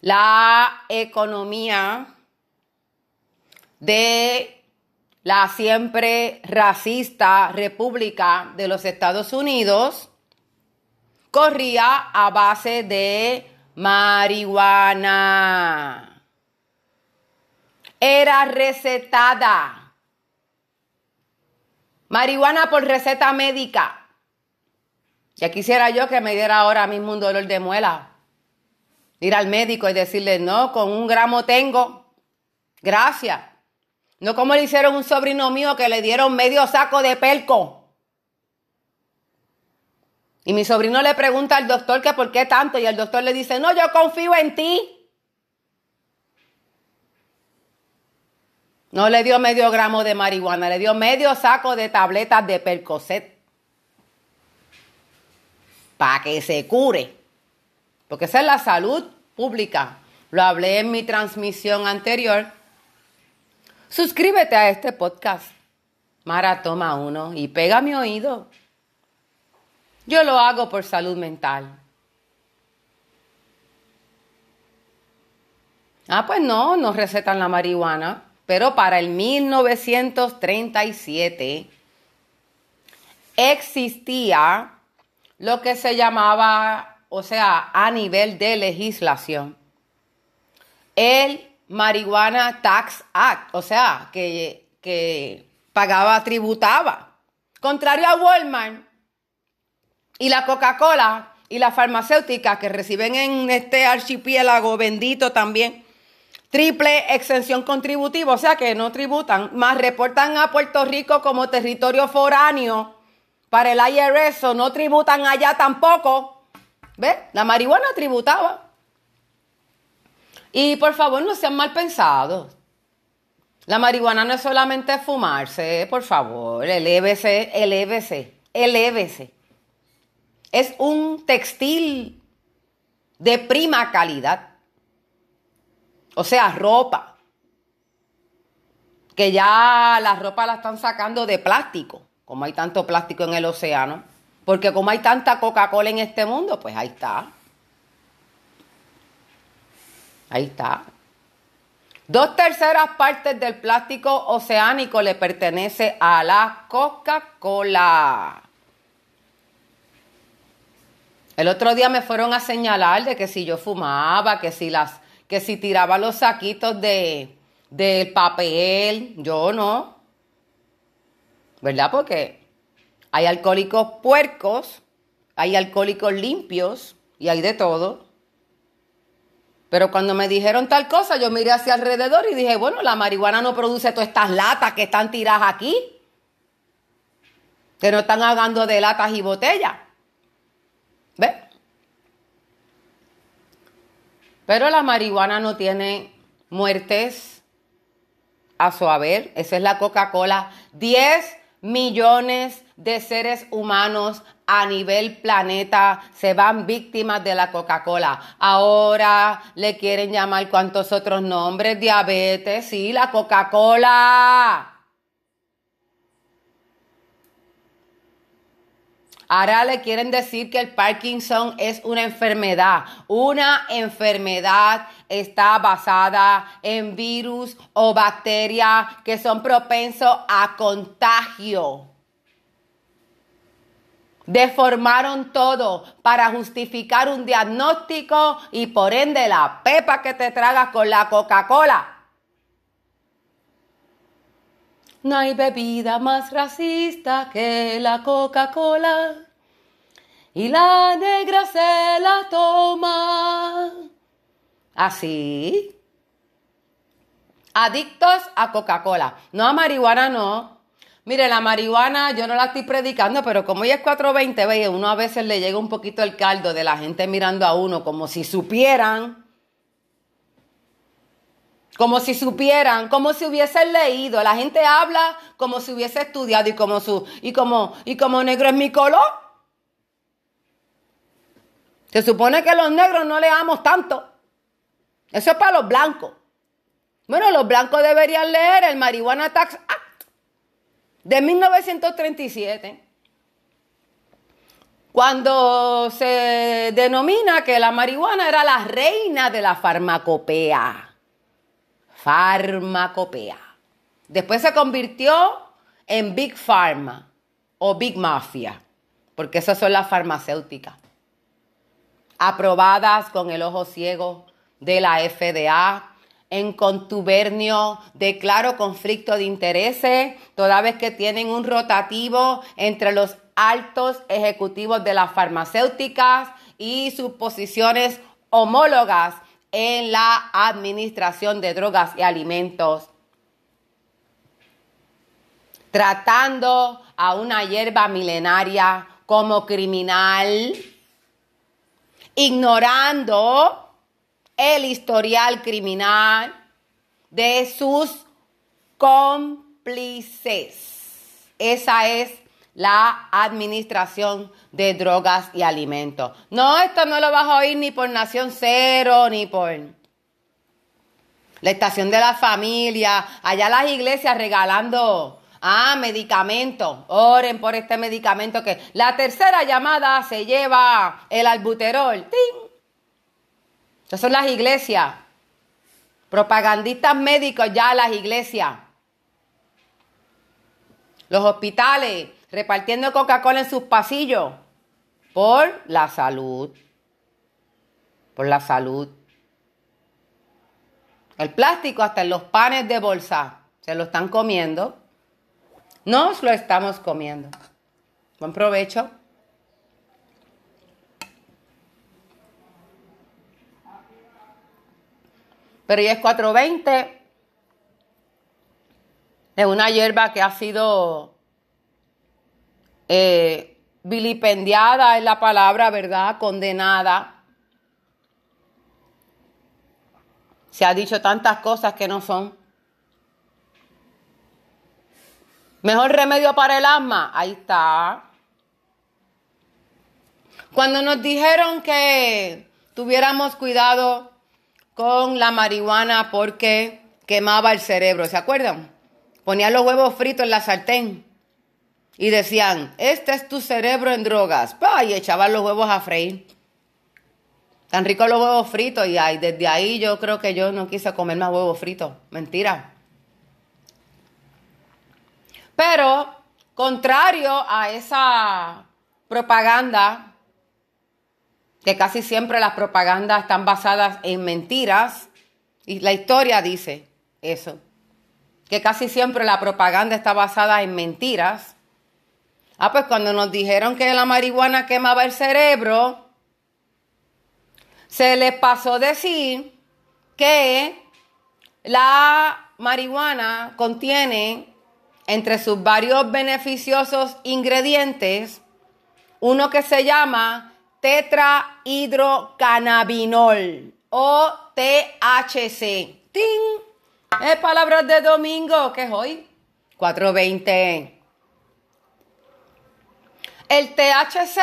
La economía de la siempre racista República de los Estados Unidos corría a base de marihuana. Era recetada. Marihuana por receta médica. Ya quisiera yo que me diera ahora mismo un dolor de muela. Ir al médico y decirle, no, con un gramo tengo. Gracias. No como le hicieron un sobrino mío que le dieron medio saco de pelco. Y mi sobrino le pregunta al doctor que por qué tanto y el doctor le dice, no, yo confío en ti. No le dio medio gramo de marihuana, le dio medio saco de tabletas de percocet. Para que se cure. Porque esa es la salud pública. Lo hablé en mi transmisión anterior Suscríbete a este podcast. Mara, toma uno y pega mi oído. Yo lo hago por salud mental. Ah, pues no, no recetan la marihuana, pero para el 1937 existía lo que se llamaba, o sea, a nivel de legislación, el Marihuana Tax Act, o sea, que, que pagaba, tributaba. Contrario a Walmart y la Coca-Cola y la farmacéutica que reciben en este archipiélago bendito también triple exención contributiva, o sea que no tributan, más reportan a Puerto Rico como territorio foráneo para el IRS, o no tributan allá tampoco. ¿Ves? La marihuana tributaba. Y por favor, no sean mal pensados. La marihuana no es solamente fumarse, por favor, elévese, elévese, elévese. Es un textil de prima calidad. O sea, ropa. Que ya la ropa la están sacando de plástico, como hay tanto plástico en el océano. Porque como hay tanta Coca-Cola en este mundo, pues ahí está. Ahí está. Dos terceras partes del plástico oceánico le pertenece a la Coca-Cola. El otro día me fueron a señalar de que si yo fumaba, que si las, que si tiraba los saquitos de del papel, yo no. ¿Verdad? Porque hay alcohólicos puercos, hay alcohólicos limpios y hay de todo. Pero cuando me dijeron tal cosa, yo miré hacia alrededor y dije, bueno, la marihuana no produce todas estas latas que están tiradas aquí. Que no están hablando de latas y botellas. ¿Ves? Pero la marihuana no tiene muertes a su haber. Esa es la Coca-Cola. 10 millones de seres humanos a nivel planeta se van víctimas de la Coca-Cola. Ahora le quieren llamar cuantos otros nombres, diabetes, sí, la Coca-Cola. Ahora le quieren decir que el Parkinson es una enfermedad. Una enfermedad está basada en virus o bacterias que son propensos a contagio. Deformaron todo para justificar un diagnóstico y por ende la pepa que te tragas con la Coca-Cola. No hay bebida más racista que la Coca-Cola. Y la negra se la toma. Así. Adictos a Coca-Cola. No a marihuana, no. Mire, la marihuana yo no la estoy predicando, pero como ya es 420, ve, uno a veces le llega un poquito el caldo de la gente mirando a uno como si supieran como si supieran, como si hubiesen leído. La gente habla como si hubiese estudiado y como su y como y como negro es mi color. Se supone que los negros no leamos tanto. Eso es para los blancos. Bueno, los blancos deberían leer el Marihuana Tax de 1937. Cuando se denomina que la marihuana era la reina de la farmacopea farmacopea. Después se convirtió en Big Pharma o Big Mafia, porque esas son las farmacéuticas, aprobadas con el ojo ciego de la FDA, en contubernio de claro conflicto de intereses, toda vez que tienen un rotativo entre los altos ejecutivos de las farmacéuticas y sus posiciones homólogas en la administración de drogas y alimentos, tratando a una hierba milenaria como criminal, ignorando el historial criminal de sus cómplices. Esa es la administración de drogas y alimentos. No, esto no lo vas a oír ni por Nación Cero, ni por la estación de la familia, allá las iglesias regalando ah, medicamentos. Oren por este medicamento que la tercera llamada se lleva el albuterol. ¡Ting! Esas son las iglesias. Propagandistas médicos ya las iglesias. Los hospitales repartiendo Coca-Cola en sus pasillos por la salud. Por la salud. El plástico hasta en los panes de bolsa se lo están comiendo. Nos lo estamos comiendo. Buen provecho. Pero ya es 420. Es una hierba que ha sido eh, vilipendiada, es la palabra, ¿verdad? Condenada. Se ha dicho tantas cosas que no son. Mejor remedio para el asma, ahí está. Cuando nos dijeron que tuviéramos cuidado con la marihuana porque quemaba el cerebro, ¿se acuerdan? Ponían los huevos fritos en la sartén y decían, este es tu cerebro en drogas. Y echaban los huevos a freír. Tan ricos los huevos fritos y ay, desde ahí yo creo que yo no quise comer más huevos fritos. Mentira. Pero, contrario a esa propaganda, que casi siempre las propagandas están basadas en mentiras, y la historia dice eso, que casi siempre la propaganda está basada en mentiras. Ah, pues cuando nos dijeron que la marihuana quemaba el cerebro, se les pasó decir que la marihuana contiene entre sus varios beneficiosos ingredientes uno que se llama tetrahidrocannabinol o THC. ¡Ting! Es palabras de domingo, que es hoy, 420. El THC,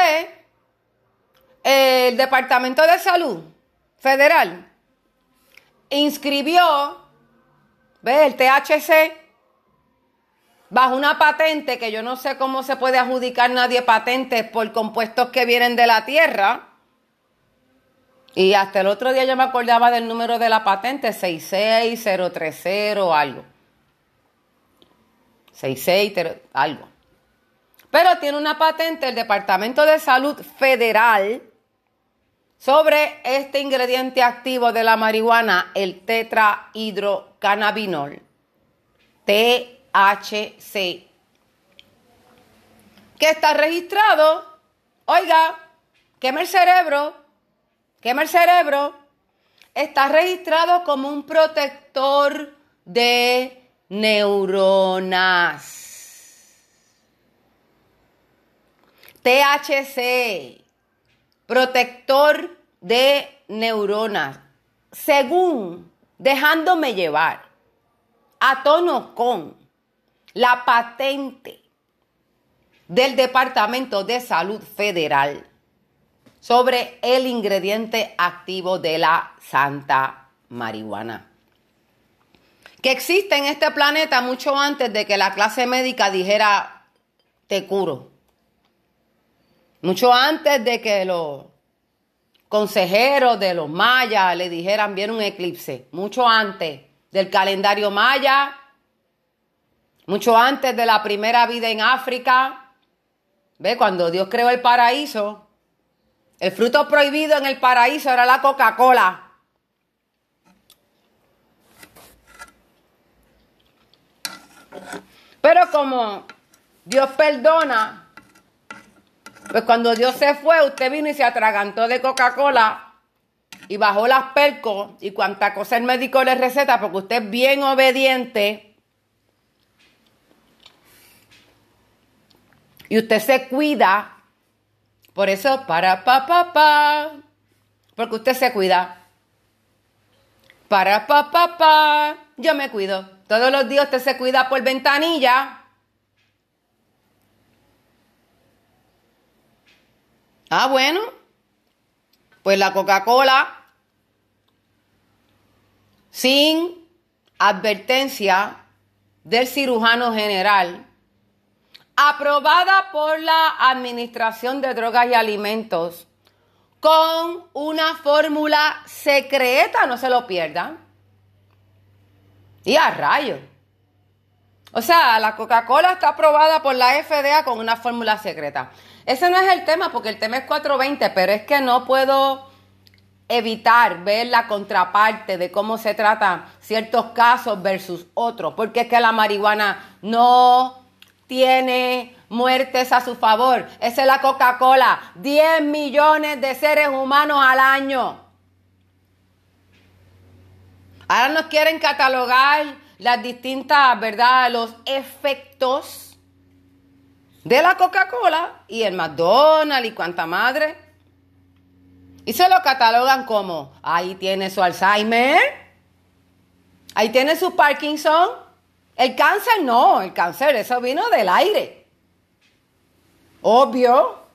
el Departamento de Salud Federal, inscribió, ¿ves? El THC bajo una patente que yo no sé cómo se puede adjudicar nadie patentes por compuestos que vienen de la tierra. Y hasta el otro día yo me acordaba del número de la patente, 66030 algo. 66 algo. Pero tiene una patente el Departamento de Salud Federal sobre este ingrediente activo de la marihuana, el tetrahidrocannabinol. T HC, que está registrado, oiga, quema el cerebro, quema el cerebro, está registrado como un protector de neuronas. THC, protector de neuronas, según dejándome llevar a tono con la patente del Departamento de Salud Federal sobre el ingrediente activo de la santa marihuana. Que existe en este planeta mucho antes de que la clase médica dijera te curo. Mucho antes de que los consejeros de los mayas le dijeran viene un eclipse. Mucho antes del calendario maya mucho antes de la primera vida en África, ve, cuando Dios creó el paraíso, el fruto prohibido en el paraíso era la Coca-Cola. Pero como Dios perdona, pues cuando Dios se fue, usted vino y se atragantó de Coca-Cola y bajó las percos y cuanta cosa el médico le receta, porque usted es bien obediente y usted se cuida, por eso para pa pa pa, porque usted se cuida. Para pa pa pa, yo me cuido. Todos los días usted se cuida por ventanilla. Ah, bueno. Pues la Coca-Cola sin advertencia del cirujano general aprobada por la Administración de Drogas y Alimentos con una fórmula secreta, no se lo pierdan. Y a rayo. O sea, la Coca-Cola está aprobada por la FDA con una fórmula secreta. Ese no es el tema, porque el tema es 420, pero es que no puedo evitar ver la contraparte de cómo se tratan ciertos casos versus otros, porque es que la marihuana no tiene muertes a su favor. Esa es la Coca-Cola. 10 millones de seres humanos al año. Ahora nos quieren catalogar las distintas, ¿verdad? Los efectos de la Coca-Cola y el McDonald's y cuanta madre. Y se lo catalogan como, ahí tiene su Alzheimer, ahí tiene su Parkinson. El cáncer no, el cáncer, eso vino del aire. Obvio.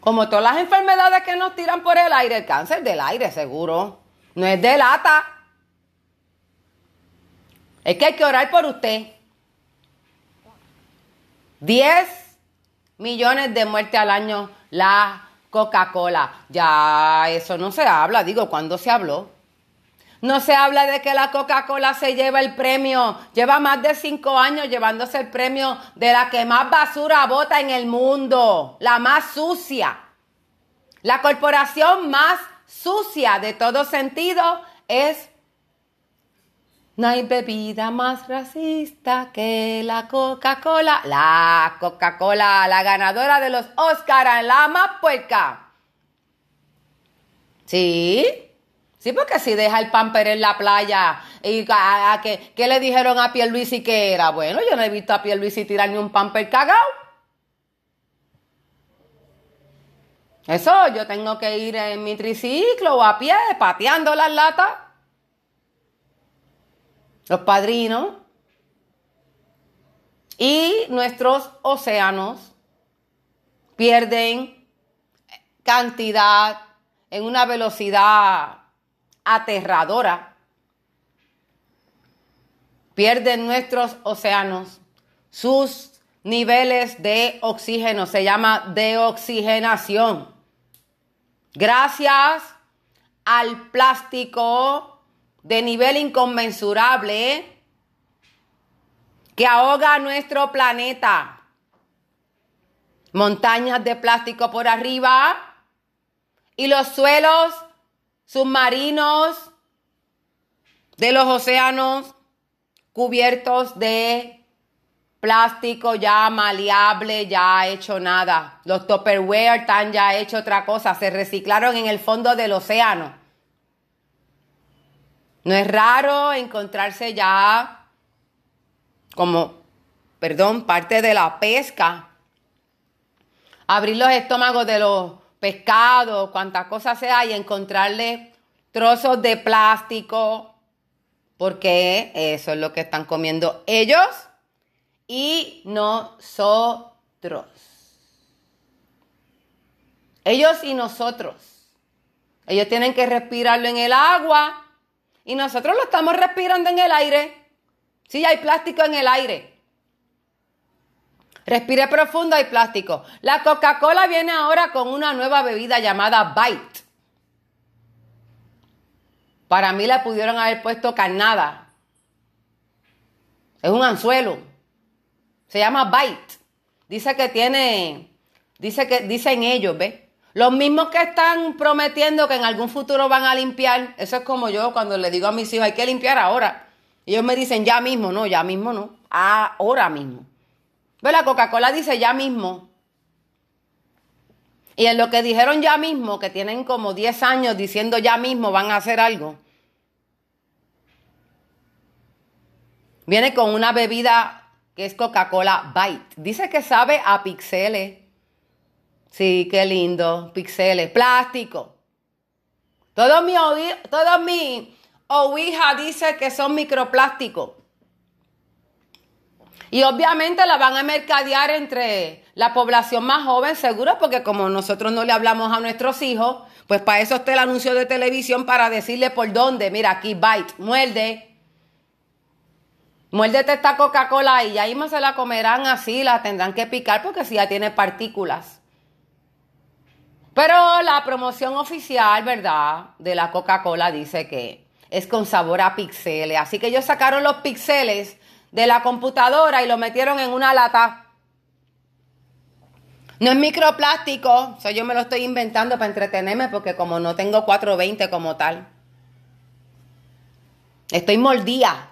Como todas las enfermedades que nos tiran por el aire, el cáncer del aire, seguro. No es de lata. Es que hay que orar por usted. 10 millones de muertes al año la Coca-Cola. Ya eso no se habla, digo, ¿cuándo se habló? No se habla de que la Coca-Cola se lleva el premio, lleva más de cinco años llevándose el premio de la que más basura bota en el mundo, la más sucia. La corporación más sucia de todo sentido es no hay bebida más racista que la Coca-Cola. La Coca-Cola, la ganadora de los Oscars, la más puerca. ¿Sí? Sí, porque si deja el pamper en la playa y a, ¿qué, le dijeron a Pierluisi que era? Bueno, yo no he visto a Pierluisi tirar ni un pamper cagao. Eso, yo tengo que ir en mi triciclo o a pie, pateando las latas los padrinos y nuestros océanos pierden cantidad en una velocidad aterradora. Pierden nuestros océanos sus niveles de oxígeno, se llama deoxigenación. Gracias al plástico de nivel inconmensurable que ahoga nuestro planeta. Montañas de plástico por arriba y los suelos submarinos de los océanos cubiertos de plástico ya maleable, ya hecho nada. Los Tupperware están ya hecho otra cosa, se reciclaron en el fondo del océano. No es raro encontrarse ya como, perdón, parte de la pesca. Abrir los estómagos de los pescados, cuantas cosas sea, y encontrarle trozos de plástico, porque eso es lo que están comiendo ellos y nosotros. Ellos y nosotros. Ellos tienen que respirarlo en el agua y nosotros lo estamos respirando en el aire. Sí, hay plástico en el aire. Respire profundo, hay plástico. La Coca-Cola viene ahora con una nueva bebida llamada Bite. Para mí le pudieron haber puesto carnada. Es un anzuelo. Se llama Bite. Dice que tiene, dice que, dicen ellos, ¿ves? Los mismos que están prometiendo que en algún futuro van a limpiar, eso es como yo cuando le digo a mis hijos, hay que limpiar ahora. Ellos me dicen, ya mismo, no, ya mismo no, ahora mismo. Ve, la Coca-Cola dice ya mismo. Y en lo que dijeron ya mismo, que tienen como 10 años diciendo ya mismo van a hacer algo, viene con una bebida que es Coca-Cola Bite. Dice que sabe a pixeles. Sí, qué lindo. Pixeles, plástico. Todo mi, todo mi Ouija dice que son microplásticos. Y obviamente la van a mercadear entre la población más joven, seguro, porque como nosotros no le hablamos a nuestros hijos, pues para eso está el anuncio de televisión para decirle por dónde. Mira, aquí bite, muerde. Muérdete esta Coca-Cola y ya mismo se la comerán así, la tendrán que picar porque si ya tiene partículas. Pero la promoción oficial, ¿verdad? De la Coca-Cola dice que es con sabor a pixeles. Así que ellos sacaron los pixeles de la computadora y lo metieron en una lata. No es microplástico, eso yo me lo estoy inventando para entretenerme porque como no tengo 420 como tal. Estoy mordida.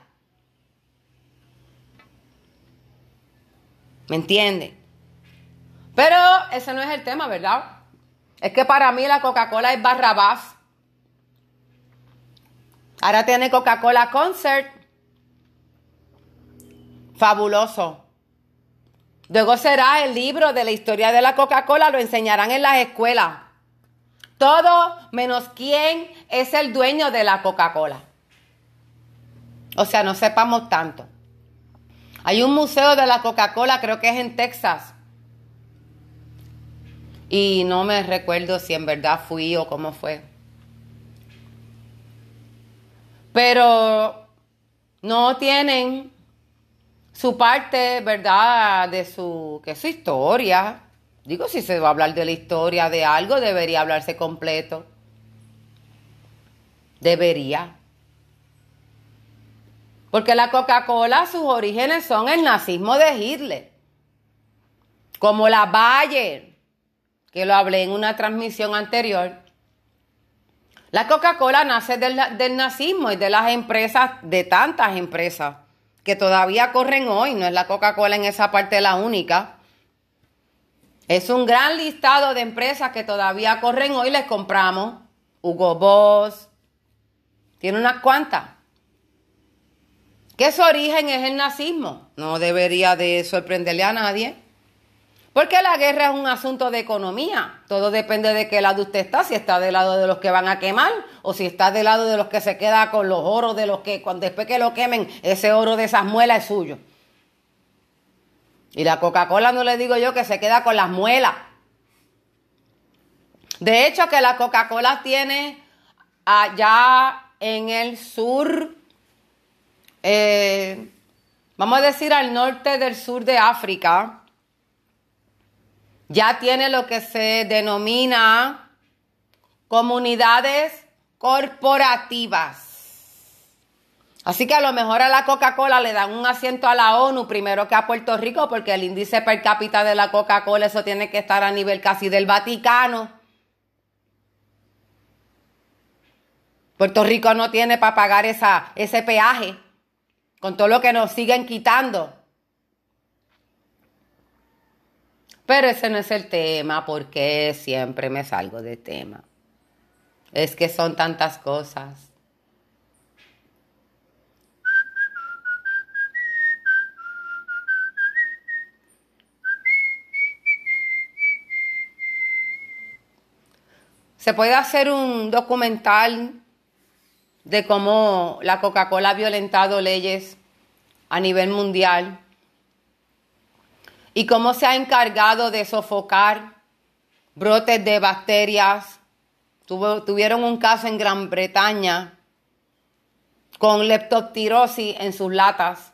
¿Me entiende? Pero ese no es el tema, ¿verdad? Es que para mí la Coca-Cola es barrabás. Ahora tiene Coca-Cola Concert. Fabuloso. Luego será el libro de la historia de la Coca-Cola, lo enseñarán en las escuelas. Todo menos quién es el dueño de la Coca-Cola. O sea, no sepamos tanto. Hay un museo de la Coca-Cola, creo que es en Texas. Y no me recuerdo si en verdad fui o cómo fue. Pero no tienen su parte, ¿verdad? De su, que su historia. Digo, si se va a hablar de la historia de algo, debería hablarse completo. Debería. Porque la Coca-Cola, sus orígenes son el nazismo de Hitler. Como la Bayer, que lo hablé en una transmisión anterior. La Coca-Cola nace del, del nazismo y de las empresas, de tantas empresas que todavía corren hoy, no es la Coca-Cola en esa parte la única. Es un gran listado de empresas que todavía corren hoy, les compramos. Hugo Boss, tiene unas cuantas. Que su origen es el nazismo. No debería de sorprenderle a nadie. Porque la guerra es un asunto de economía. Todo depende de qué lado usted está, si está del lado de los que van a quemar o si está del lado de los que se queda con los oros de los que cuando después que lo quemen, ese oro de esas muelas es suyo. Y la Coca-Cola no le digo yo que se queda con las muelas. De hecho que la Coca-Cola tiene allá en el sur, eh, vamos a decir al norte del sur de África, ya tiene lo que se denomina comunidades corporativas. Así que a lo mejor a la Coca-Cola le dan un asiento a la ONU primero que a Puerto Rico, porque el índice per cápita de la Coca-Cola, eso tiene que estar a nivel casi del Vaticano. Puerto Rico no tiene para pagar esa, ese peaje, con todo lo que nos siguen quitando. Pero ese no es el tema, porque siempre me salgo de tema. Es que son tantas cosas. Se puede hacer un documental de cómo la Coca-Cola ha violentado leyes a nivel mundial y cómo se ha encargado de sofocar brotes de bacterias. tuvieron un caso en Gran Bretaña con leptospirosis en sus latas.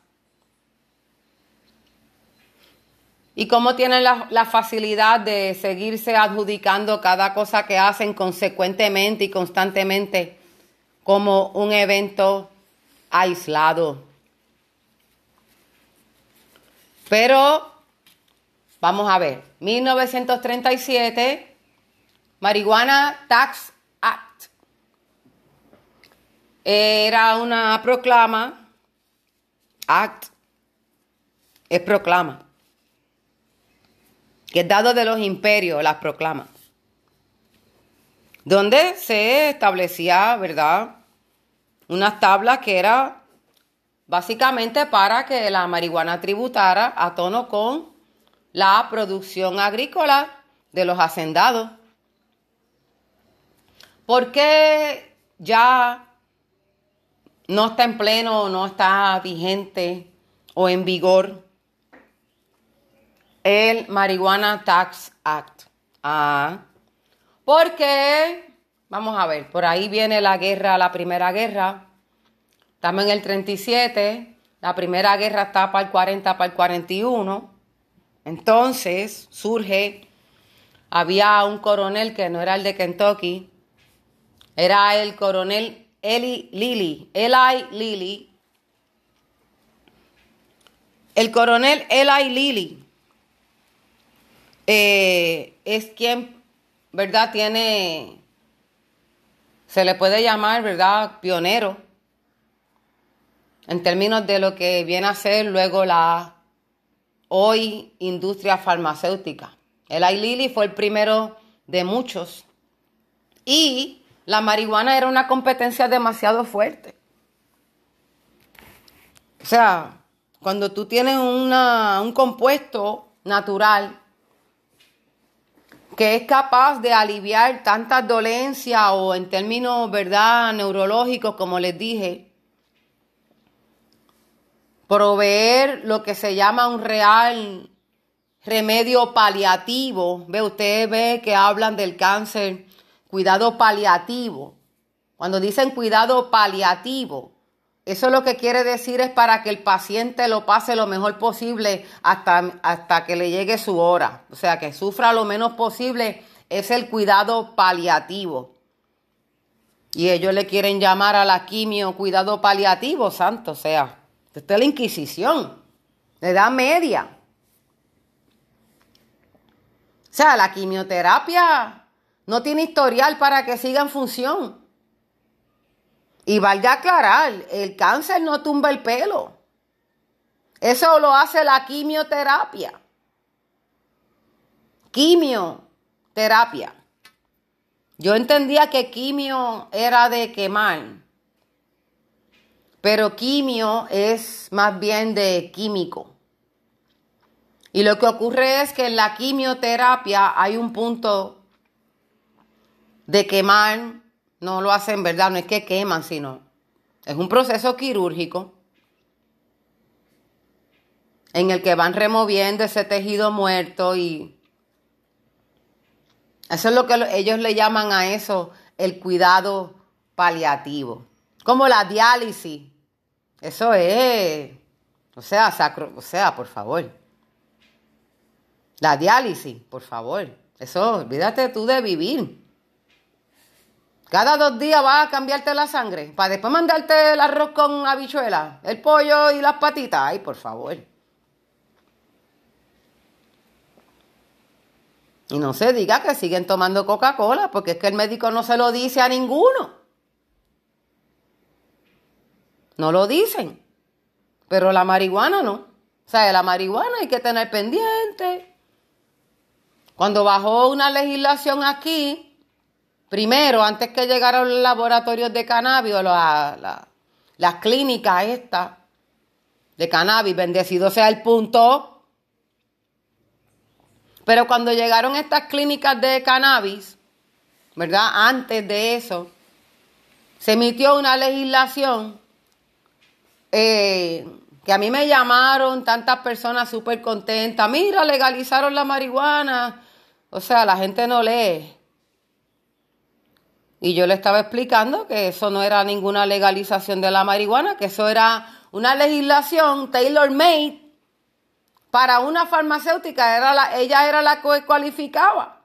Y cómo tienen la, la, facilidad de seguirse adjudicando cada cosa que hacen consecuentemente y constantemente como un evento aislado. Pero Vamos a ver, 1937, Marihuana Tax Act. Era una proclama, act, es proclama, que es dado de los imperios, las proclamas, donde se establecía, ¿verdad? Unas tablas que era básicamente para que la marihuana tributara a tono con la producción agrícola de los hacendados. ¿Por qué ya no está en pleno, no está vigente o en vigor el Marihuana Tax Act? Ah, porque, vamos a ver, por ahí viene la guerra, la primera guerra. Estamos en el 37, la primera guerra está para el 40, para el 41. Entonces surge, había un coronel que no era el de Kentucky, era el coronel Eli Lilly, Eli Lilly. El coronel Eli Lilly eh, es quien, ¿verdad? Tiene, se le puede llamar, ¿verdad? Pionero en términos de lo que viene a ser luego la hoy industria farmacéutica. El Lilly fue el primero de muchos y la marihuana era una competencia demasiado fuerte. O sea, cuando tú tienes un compuesto natural que es capaz de aliviar tantas dolencias o en términos, ¿verdad?, neurológicos, como les dije, proveer lo que se llama un real remedio paliativo. Ve, usted ve que hablan del cáncer, cuidado paliativo. Cuando dicen cuidado paliativo, eso lo que quiere decir es para que el paciente lo pase lo mejor posible hasta, hasta que le llegue su hora. O sea, que sufra lo menos posible es el cuidado paliativo. Y ellos le quieren llamar a la quimio cuidado paliativo, santo. Sea, esto es la Inquisición, de edad media. O sea, la quimioterapia no tiene historial para que siga en función. Y valga aclarar, el cáncer no tumba el pelo. Eso lo hace la quimioterapia. Quimioterapia. Yo entendía que quimio era de quemar, pero quimio es más bien de químico. Y lo que ocurre es que en la quimioterapia hay un punto de quemar no lo hacen, ¿verdad? No es que queman, sino es un proceso quirúrgico en el que van removiendo ese tejido muerto y eso es lo que ellos le llaman a eso el cuidado paliativo. Como la diálisis. Eso es, o sea, sacro, o sea, por favor. La diálisis, por favor. Eso, olvídate tú de vivir. Cada dos días vas a cambiarte la sangre para después mandarte el arroz con habichuela, el pollo y las patitas. Ay, por favor. Y no se diga que siguen tomando Coca-Cola, porque es que el médico no se lo dice a ninguno. No lo dicen. Pero la marihuana no. O sea, la marihuana hay que tener pendiente. Cuando bajó una legislación aquí, Primero, antes que llegaran los laboratorios de cannabis o las clínicas estas de cannabis, bendecido sea el punto. Pero cuando llegaron estas clínicas de cannabis, ¿verdad? Antes de eso, se emitió una legislación eh, que a mí me llamaron tantas personas súper contentas. Mira, legalizaron la marihuana. O sea, la gente no lee. Y yo le estaba explicando que eso no era ninguna legalización de la marihuana, que eso era una legislación tailor-made para una farmacéutica. Era la, ella era la que cualificaba.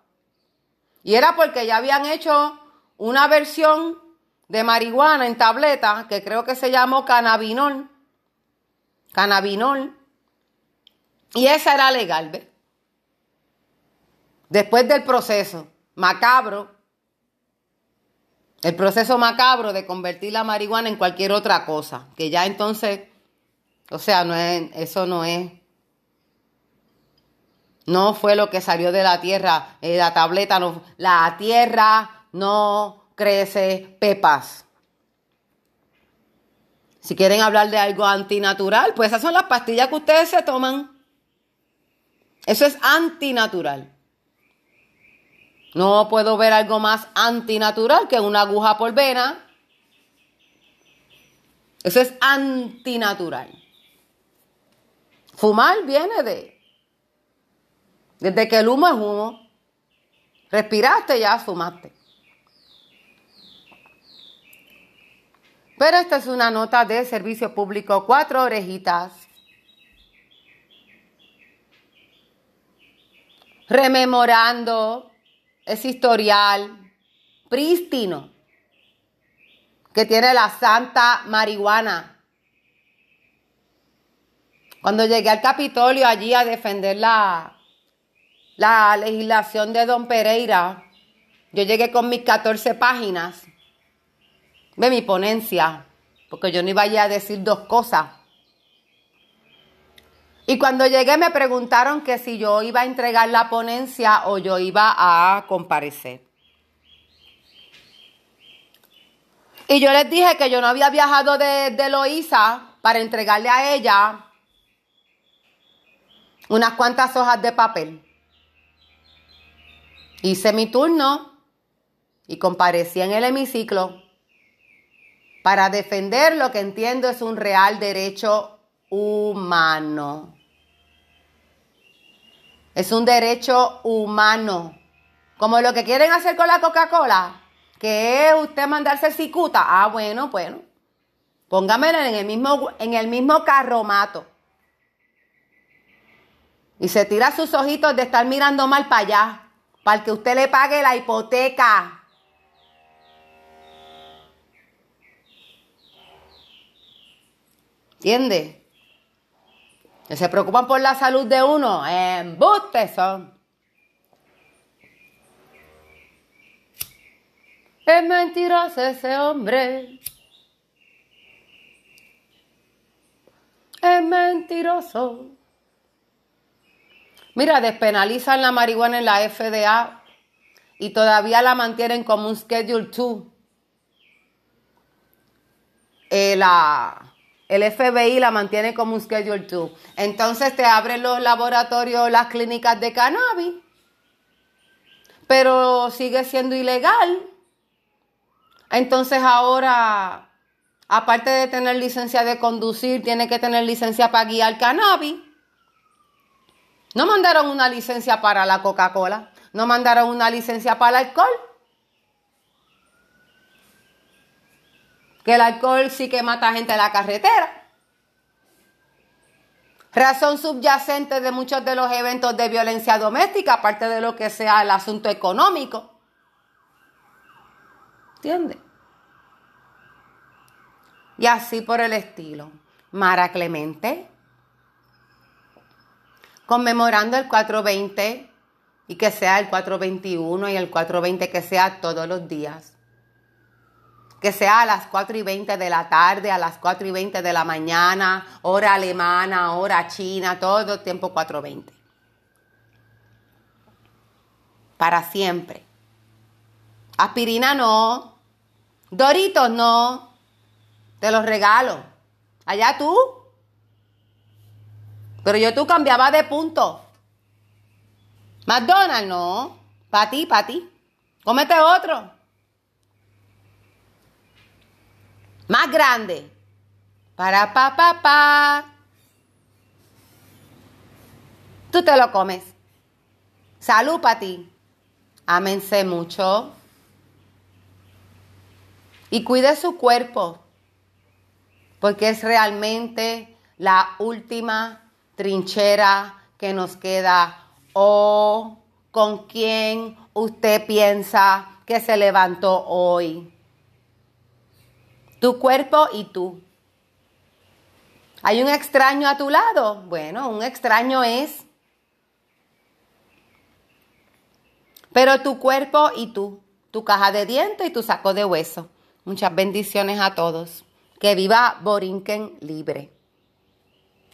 Y era porque ya habían hecho una versión de marihuana en tableta que creo que se llamó cannabinol. Cannabinol. Y esa era legal, ¿ves? Después del proceso macabro el proceso macabro de convertir la marihuana en cualquier otra cosa, que ya entonces, o sea, no es, eso no es, no fue lo que salió de la tierra, eh, la tableta no, la tierra no crece pepas. Si quieren hablar de algo antinatural, pues esas son las pastillas que ustedes se toman. Eso es antinatural. No puedo ver algo más antinatural que una aguja por vena. Eso es antinatural. Fumar viene de... Desde que el humo es humo. Respiraste, ya fumaste. Pero esta es una nota de servicio público, cuatro orejitas. Rememorando ese historial prístino que tiene la santa marihuana. Cuando llegué al Capitolio allí a defender la, la legislación de Don Pereira, yo llegué con mis 14 páginas de mi ponencia, porque yo no iba a decir dos cosas. Y cuando llegué me preguntaron que si yo iba a entregar la ponencia o yo iba a comparecer. Y yo les dije que yo no había viajado de, de para entregarle a ella unas cuantas hojas de papel. Hice mi turno y comparecí en el hemiciclo para defender lo que entiendo es un real derecho humano. Es un derecho humano. Como lo que quieren hacer con la Coca-Cola, que es usted mandarse cicuta. Ah, bueno, bueno. Póngamelo en el mismo, en el mismo carromato. Y se tira sus ojitos de estar mirando mal para allá, para que usted le pague la hipoteca. ¿Entiende? Que se preocupan por la salud de uno. Embustes son. Es mentiroso ese hombre. Es mentiroso. Mira, despenalizan la marihuana en la FDA y todavía la mantienen como un Schedule 2. Eh, la, el FBI la mantiene como un Schedule 2. Entonces te abren los laboratorios, las clínicas de cannabis, pero sigue siendo ilegal. Entonces ahora, aparte de tener licencia de conducir, tiene que tener licencia para guiar cannabis. No mandaron una licencia para la Coca-Cola, no mandaron una licencia para el alcohol. Que el alcohol sí que mata gente en la carretera. Razón subyacente de muchos de los eventos de violencia doméstica, aparte de lo que sea el asunto económico. ¿Entiendes? Y así por el estilo. Mara Clemente, conmemorando el 420 y que sea el 421 y el 420 que sea todos los días que sea a las 4 y 20 de la tarde, a las 4 y 20 de la mañana, hora alemana, hora china, todo el tiempo 420. Para siempre. Aspirina no. Doritos no. Te los regalo. Allá tú. Pero yo tú cambiaba de punto. McDonald's no. Para ti, para ti. Cómete otro. Más grande. Para pa pa. Tú te lo comes. Salud para ti. Ámense mucho. Y cuide su cuerpo. Porque es realmente la última trinchera que nos queda. O con quién usted piensa que se levantó hoy. Tu cuerpo y tú. ¿Hay un extraño a tu lado? Bueno, un extraño es. Pero tu cuerpo y tú, tu caja de dientes y tu saco de hueso. Muchas bendiciones a todos. Que viva Borinquen libre.